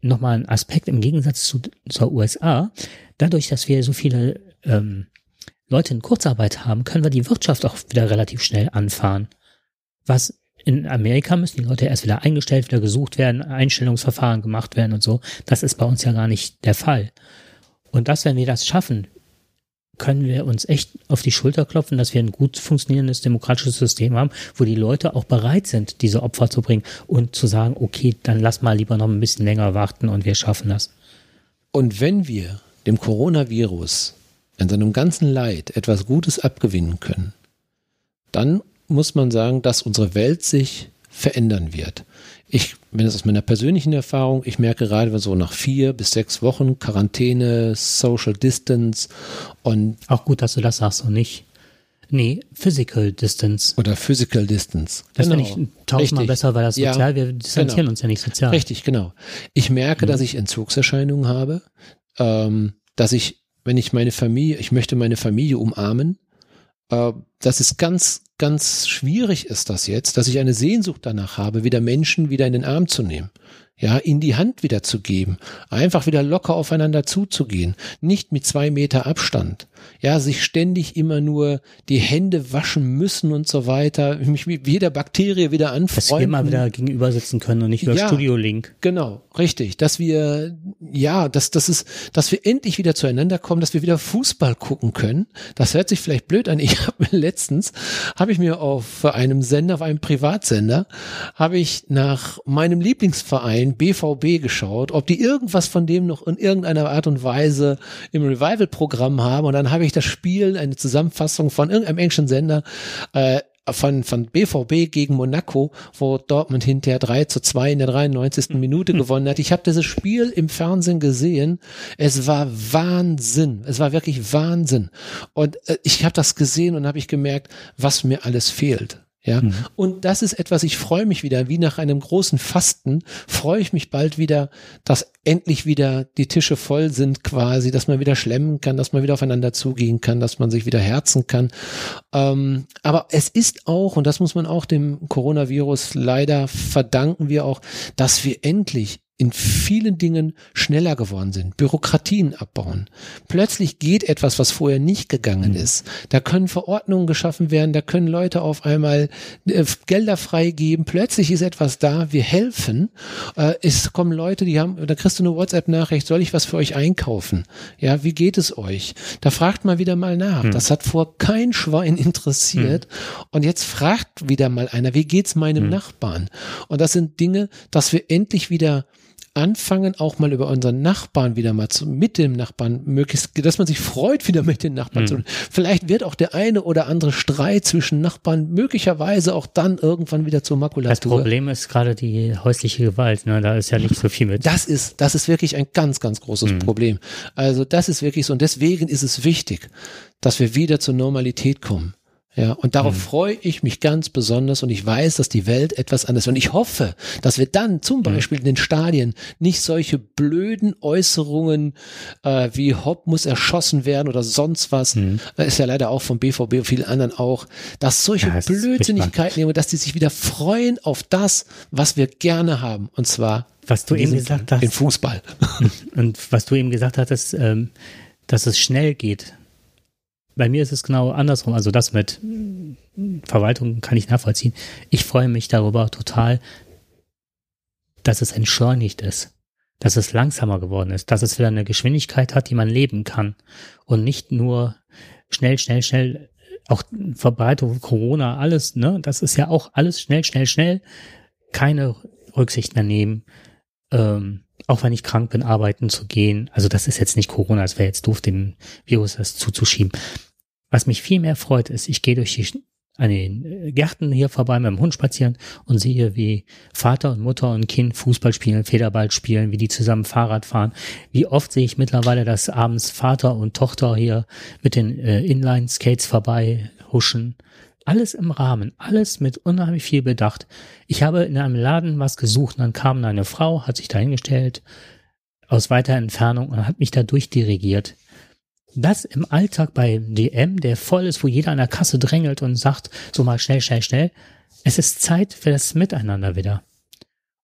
Nochmal ein Aspekt im Gegensatz zu, zur USA. Dadurch, dass wir so viele ähm, Leute in Kurzarbeit haben, können wir die Wirtschaft auch wieder relativ schnell anfahren. Was in Amerika müssen die Leute erst wieder eingestellt, wieder gesucht werden, Einstellungsverfahren gemacht werden und so. Das ist bei uns ja gar nicht der Fall. Und das, wenn wir das schaffen, können wir uns echt auf die Schulter klopfen, dass wir ein gut funktionierendes demokratisches System haben, wo die Leute auch bereit sind, diese Opfer zu bringen und zu sagen, okay, dann lass mal lieber noch ein bisschen länger warten und wir schaffen das. Und wenn wir dem Coronavirus in seinem ganzen Leid etwas Gutes abgewinnen können, dann muss man sagen, dass unsere Welt sich verändern wird. Ich, wenn es aus meiner persönlichen Erfahrung, ich merke gerade so nach vier bis sechs Wochen Quarantäne, Social Distance und. Auch gut, dass du das sagst und nicht. Nee, Physical Distance. Oder Physical Distance. Das genau. finde ich tausendmal besser, weil das sozial, ja, wir distanzieren genau. uns ja nicht sozial. Richtig, genau. Ich merke, mhm. dass ich Entzugserscheinungen habe, ähm, dass ich wenn ich meine Familie, ich möchte meine Familie umarmen. Äh, das ist ganz, ganz schwierig ist das jetzt, dass ich eine Sehnsucht danach habe, wieder Menschen wieder in den Arm zu nehmen ja, in die Hand wieder zu geben, einfach wieder locker aufeinander zuzugehen, nicht mit zwei Meter Abstand, ja, sich ständig immer nur die Hände waschen müssen und so weiter, mich mit jeder Bakterie wieder anfreunden. Dass wir mal wieder gegenüber sitzen können und nicht über ja, Studio Link. Genau, richtig, dass wir, ja, dass, dass es, dass wir endlich wieder zueinander kommen, dass wir wieder Fußball gucken können. Das hört sich vielleicht blöd an. Ich habe letztens, habe ich mir auf einem Sender, auf einem Privatsender, habe ich nach meinem Lieblingsverein BVB geschaut, ob die irgendwas von dem noch in irgendeiner Art und Weise im Revival-Programm haben und dann habe ich das Spiel, eine Zusammenfassung von irgendeinem englischen Sender, äh, von, von BVB gegen Monaco, wo Dortmund hinterher 3 zu 2 in der 93. Minute hm. gewonnen hat. Ich habe dieses Spiel im Fernsehen gesehen. Es war Wahnsinn. Es war wirklich Wahnsinn. Und äh, ich habe das gesehen und habe ich gemerkt, was mir alles fehlt. Ja, mhm. und das ist etwas, ich freue mich wieder, wie nach einem großen Fasten, freue ich mich bald wieder, dass endlich wieder die Tische voll sind quasi, dass man wieder schlemmen kann, dass man wieder aufeinander zugehen kann, dass man sich wieder herzen kann. Ähm, aber es ist auch, und das muss man auch dem Coronavirus leider verdanken wir auch, dass wir endlich in vielen Dingen schneller geworden sind, Bürokratien abbauen. Plötzlich geht etwas, was vorher nicht gegangen mhm. ist. Da können Verordnungen geschaffen werden, da können Leute auf einmal äh, Gelder freigeben. Plötzlich ist etwas da, wir helfen. Äh, es kommen Leute, die haben, da kriegst du eine WhatsApp-Nachricht, soll ich was für euch einkaufen? Ja, wie geht es euch? Da fragt mal wieder mal nach. Mhm. Das hat vor kein Schwein interessiert. Mhm. Und jetzt fragt wieder mal einer, wie geht's meinem mhm. Nachbarn? Und das sind Dinge, dass wir endlich wieder anfangen, auch mal über unseren Nachbarn wieder mal zu, mit dem Nachbarn möglichst, dass man sich freut, wieder mit den Nachbarn mhm. zu. Vielleicht wird auch der eine oder andere Streit zwischen Nachbarn möglicherweise auch dann irgendwann wieder zur Makulatur. Das Problem ist gerade die häusliche Gewalt, ne? Da ist ja nicht so viel mit. Das ist, das ist wirklich ein ganz, ganz großes mhm. Problem. Also das ist wirklich so. Und deswegen ist es wichtig, dass wir wieder zur Normalität kommen. Ja, und darauf mhm. freue ich mich ganz besonders und ich weiß, dass die Welt etwas anders und ich hoffe, dass wir dann zum mhm. Beispiel in den Stadien nicht solche blöden Äußerungen äh, wie Hopp muss erschossen werden oder sonst was, mhm. ist ja leider auch vom BVB und vielen anderen auch, dass solche ja, Blödsinnigkeiten nehmen, dass die sich wieder freuen auf das, was wir gerne haben und zwar was du eben gesagt hast, den Fußball. Und was du eben gesagt hattest, ähm, dass es schnell geht bei mir ist es genau andersrum. Also das mit Verwaltung kann ich nachvollziehen. Ich freue mich darüber total, dass es entschleunigt ist, dass es langsamer geworden ist, dass es wieder eine Geschwindigkeit hat, die man leben kann und nicht nur schnell, schnell, schnell, auch Verbreitung Corona, alles, ne, das ist ja auch alles schnell, schnell, schnell. keine Rücksicht mehr nehmen, ähm, auch wenn ich krank bin, arbeiten zu gehen. Also das ist jetzt nicht Corona, es wäre jetzt doof, dem Virus das zuzuschieben. Was mich viel mehr freut, ist, ich gehe durch die an den Gärten hier vorbei mit dem Hund spazieren und sehe, wie Vater und Mutter und Kind Fußball spielen, Federball spielen, wie die zusammen Fahrrad fahren. Wie oft sehe ich mittlerweile, dass abends Vater und Tochter hier mit den äh, Inline-Skates vorbei huschen. Alles im Rahmen, alles mit unheimlich viel Bedacht. Ich habe in einem Laden was gesucht, dann kam eine Frau, hat sich dahingestellt aus weiter Entfernung und hat mich da durchdirigiert. Das im Alltag bei DM, der voll ist, wo jeder an der Kasse drängelt und sagt, so mal schnell, schnell, schnell. Es ist Zeit für das Miteinander wieder.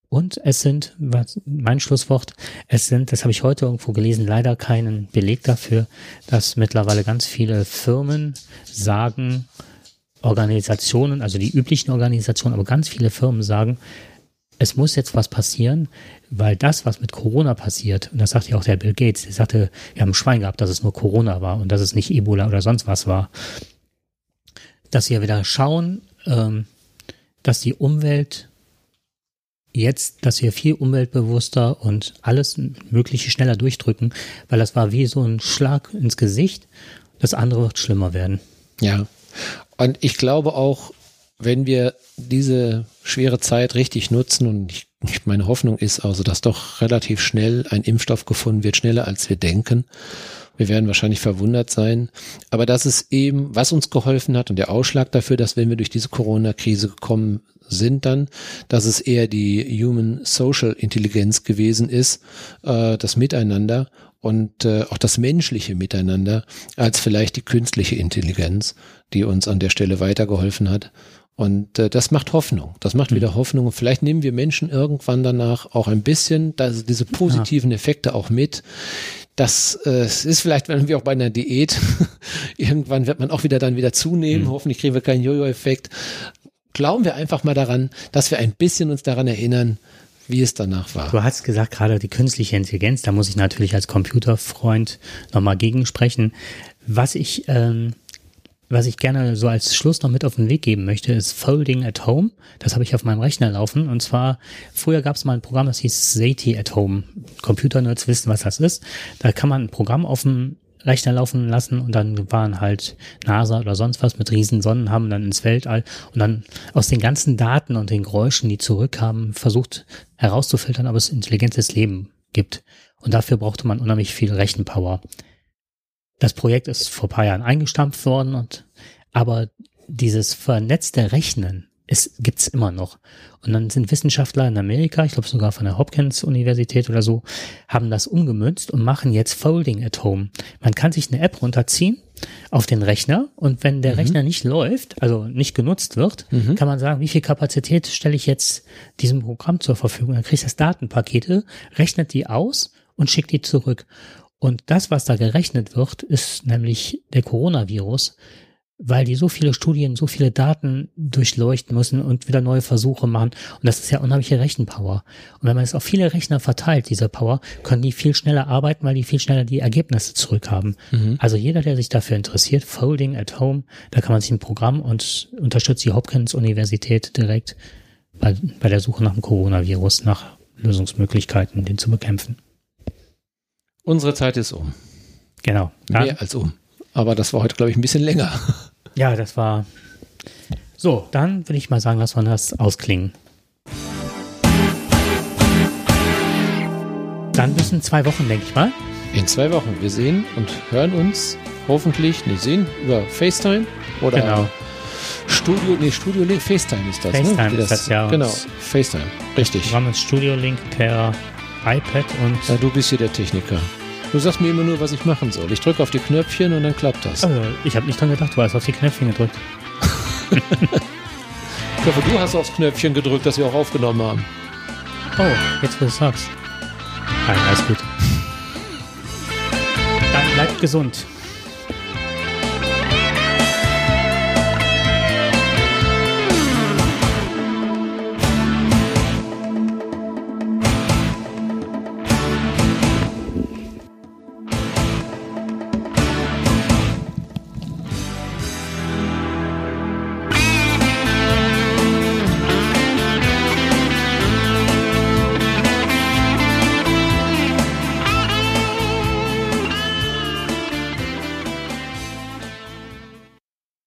Und es sind, was, mein Schlusswort, es sind, das habe ich heute irgendwo gelesen, leider keinen Beleg dafür, dass mittlerweile ganz viele Firmen sagen, Organisationen, also die üblichen Organisationen, aber ganz viele Firmen sagen, es muss jetzt was passieren, weil das, was mit Corona passiert, und das sagt ja auch der Bill Gates, der sagte, wir haben ein Schwein gehabt, dass es nur Corona war und dass es nicht Ebola oder sonst was war, dass wir wieder schauen, ähm, dass die Umwelt jetzt, dass wir viel umweltbewusster und alles Mögliche schneller durchdrücken, weil das war wie so ein Schlag ins Gesicht. Das andere wird schlimmer werden. Ja, und ich glaube auch, wenn wir diese schwere Zeit richtig nutzen und ich, meine Hoffnung ist also, dass doch relativ schnell ein Impfstoff gefunden wird, schneller als wir denken. Wir werden wahrscheinlich verwundert sein. Aber das ist eben, was uns geholfen hat und der Ausschlag dafür, dass wenn wir durch diese Corona-Krise gekommen sind dann, dass es eher die Human Social Intelligenz gewesen ist, äh, das Miteinander und äh, auch das menschliche Miteinander, als vielleicht die künstliche Intelligenz, die uns an der Stelle weitergeholfen hat. Und äh, das macht Hoffnung. Das macht wieder Hoffnung. Und vielleicht nehmen wir Menschen irgendwann danach auch ein bisschen also diese positiven Effekte auch mit. Das äh, ist vielleicht, wenn wir auch bei einer Diät, irgendwann wird man auch wieder dann wieder zunehmen. Mhm. Hoffentlich kriegen wir keinen Jojo-Effekt. Glauben wir einfach mal daran, dass wir ein bisschen uns daran erinnern, wie es danach war. Du hast gesagt, gerade die künstliche Intelligenz, da muss ich natürlich als Computerfreund nochmal gegensprechen. Was ich, ähm, was ich gerne so als Schluss noch mit auf den Weg geben möchte, ist Folding at Home. Das habe ich auf meinem Rechner laufen. Und zwar, früher gab es mal ein Programm, das hieß Zeti at Home. Computernerds wissen, was das ist. Da kann man ein Programm auf dem Rechner laufen lassen und dann waren halt NASA oder sonst was mit riesen Sonnen, haben dann ins Weltall und dann aus den ganzen Daten und den Geräuschen, die zurückkamen, versucht herauszufiltern, ob es intelligentes Leben gibt. Und dafür brauchte man unheimlich viel Rechenpower. Das Projekt ist vor paar Jahren eingestampft worden und aber dieses vernetzte Rechnen es gibt's immer noch. Und dann sind Wissenschaftler in Amerika, ich glaube sogar von der Hopkins Universität oder so, haben das umgemünzt und machen jetzt Folding at Home. Man kann sich eine App runterziehen auf den Rechner und wenn der mhm. Rechner nicht läuft, also nicht genutzt wird, mhm. kann man sagen, wie viel Kapazität stelle ich jetzt diesem Programm zur Verfügung. Dann kriegt das Datenpakete, rechnet die aus und schickt die zurück. Und das, was da gerechnet wird, ist nämlich der Coronavirus weil die so viele Studien, so viele Daten durchleuchten müssen und wieder neue Versuche machen. Und das ist ja unheimliche Rechenpower. Und wenn man es auf viele Rechner verteilt, diese Power, können die viel schneller arbeiten, weil die viel schneller die Ergebnisse zurückhaben. Mhm. Also jeder, der sich dafür interessiert, Folding at Home, da kann man sich ein Programm und unterstützt die Hopkins Universität direkt bei, bei der Suche nach dem Coronavirus, nach Lösungsmöglichkeiten, den zu bekämpfen. Unsere Zeit ist um. Genau. Mehr als um. Aber das war heute, glaube ich, ein bisschen länger. Ja, das war. So, dann würde ich mal sagen, lass wir das ausklingen. Dann bis in zwei Wochen, denke ich mal. In zwei Wochen. Wir sehen und hören uns hoffentlich, nicht sehen, über FaceTime oder genau. Studio, nee, Studio Link, FaceTime ist das. Ne? FaceTime ne? ist das, ja. Genau, FaceTime, richtig. Wir haben uns Studio Link per iPad und. Ja, du bist hier der Techniker. Du sagst mir immer nur, was ich machen soll. Ich drücke auf die Knöpfchen und dann klappt das. Also, ich habe nicht dran gedacht, du hast auf die Knöpfchen gedrückt. ich hoffe, du hast aufs Knöpfchen gedrückt, dass wir auch aufgenommen haben. Oh, jetzt wo du sagst. Nein, alles gut. Dann bleibt gesund.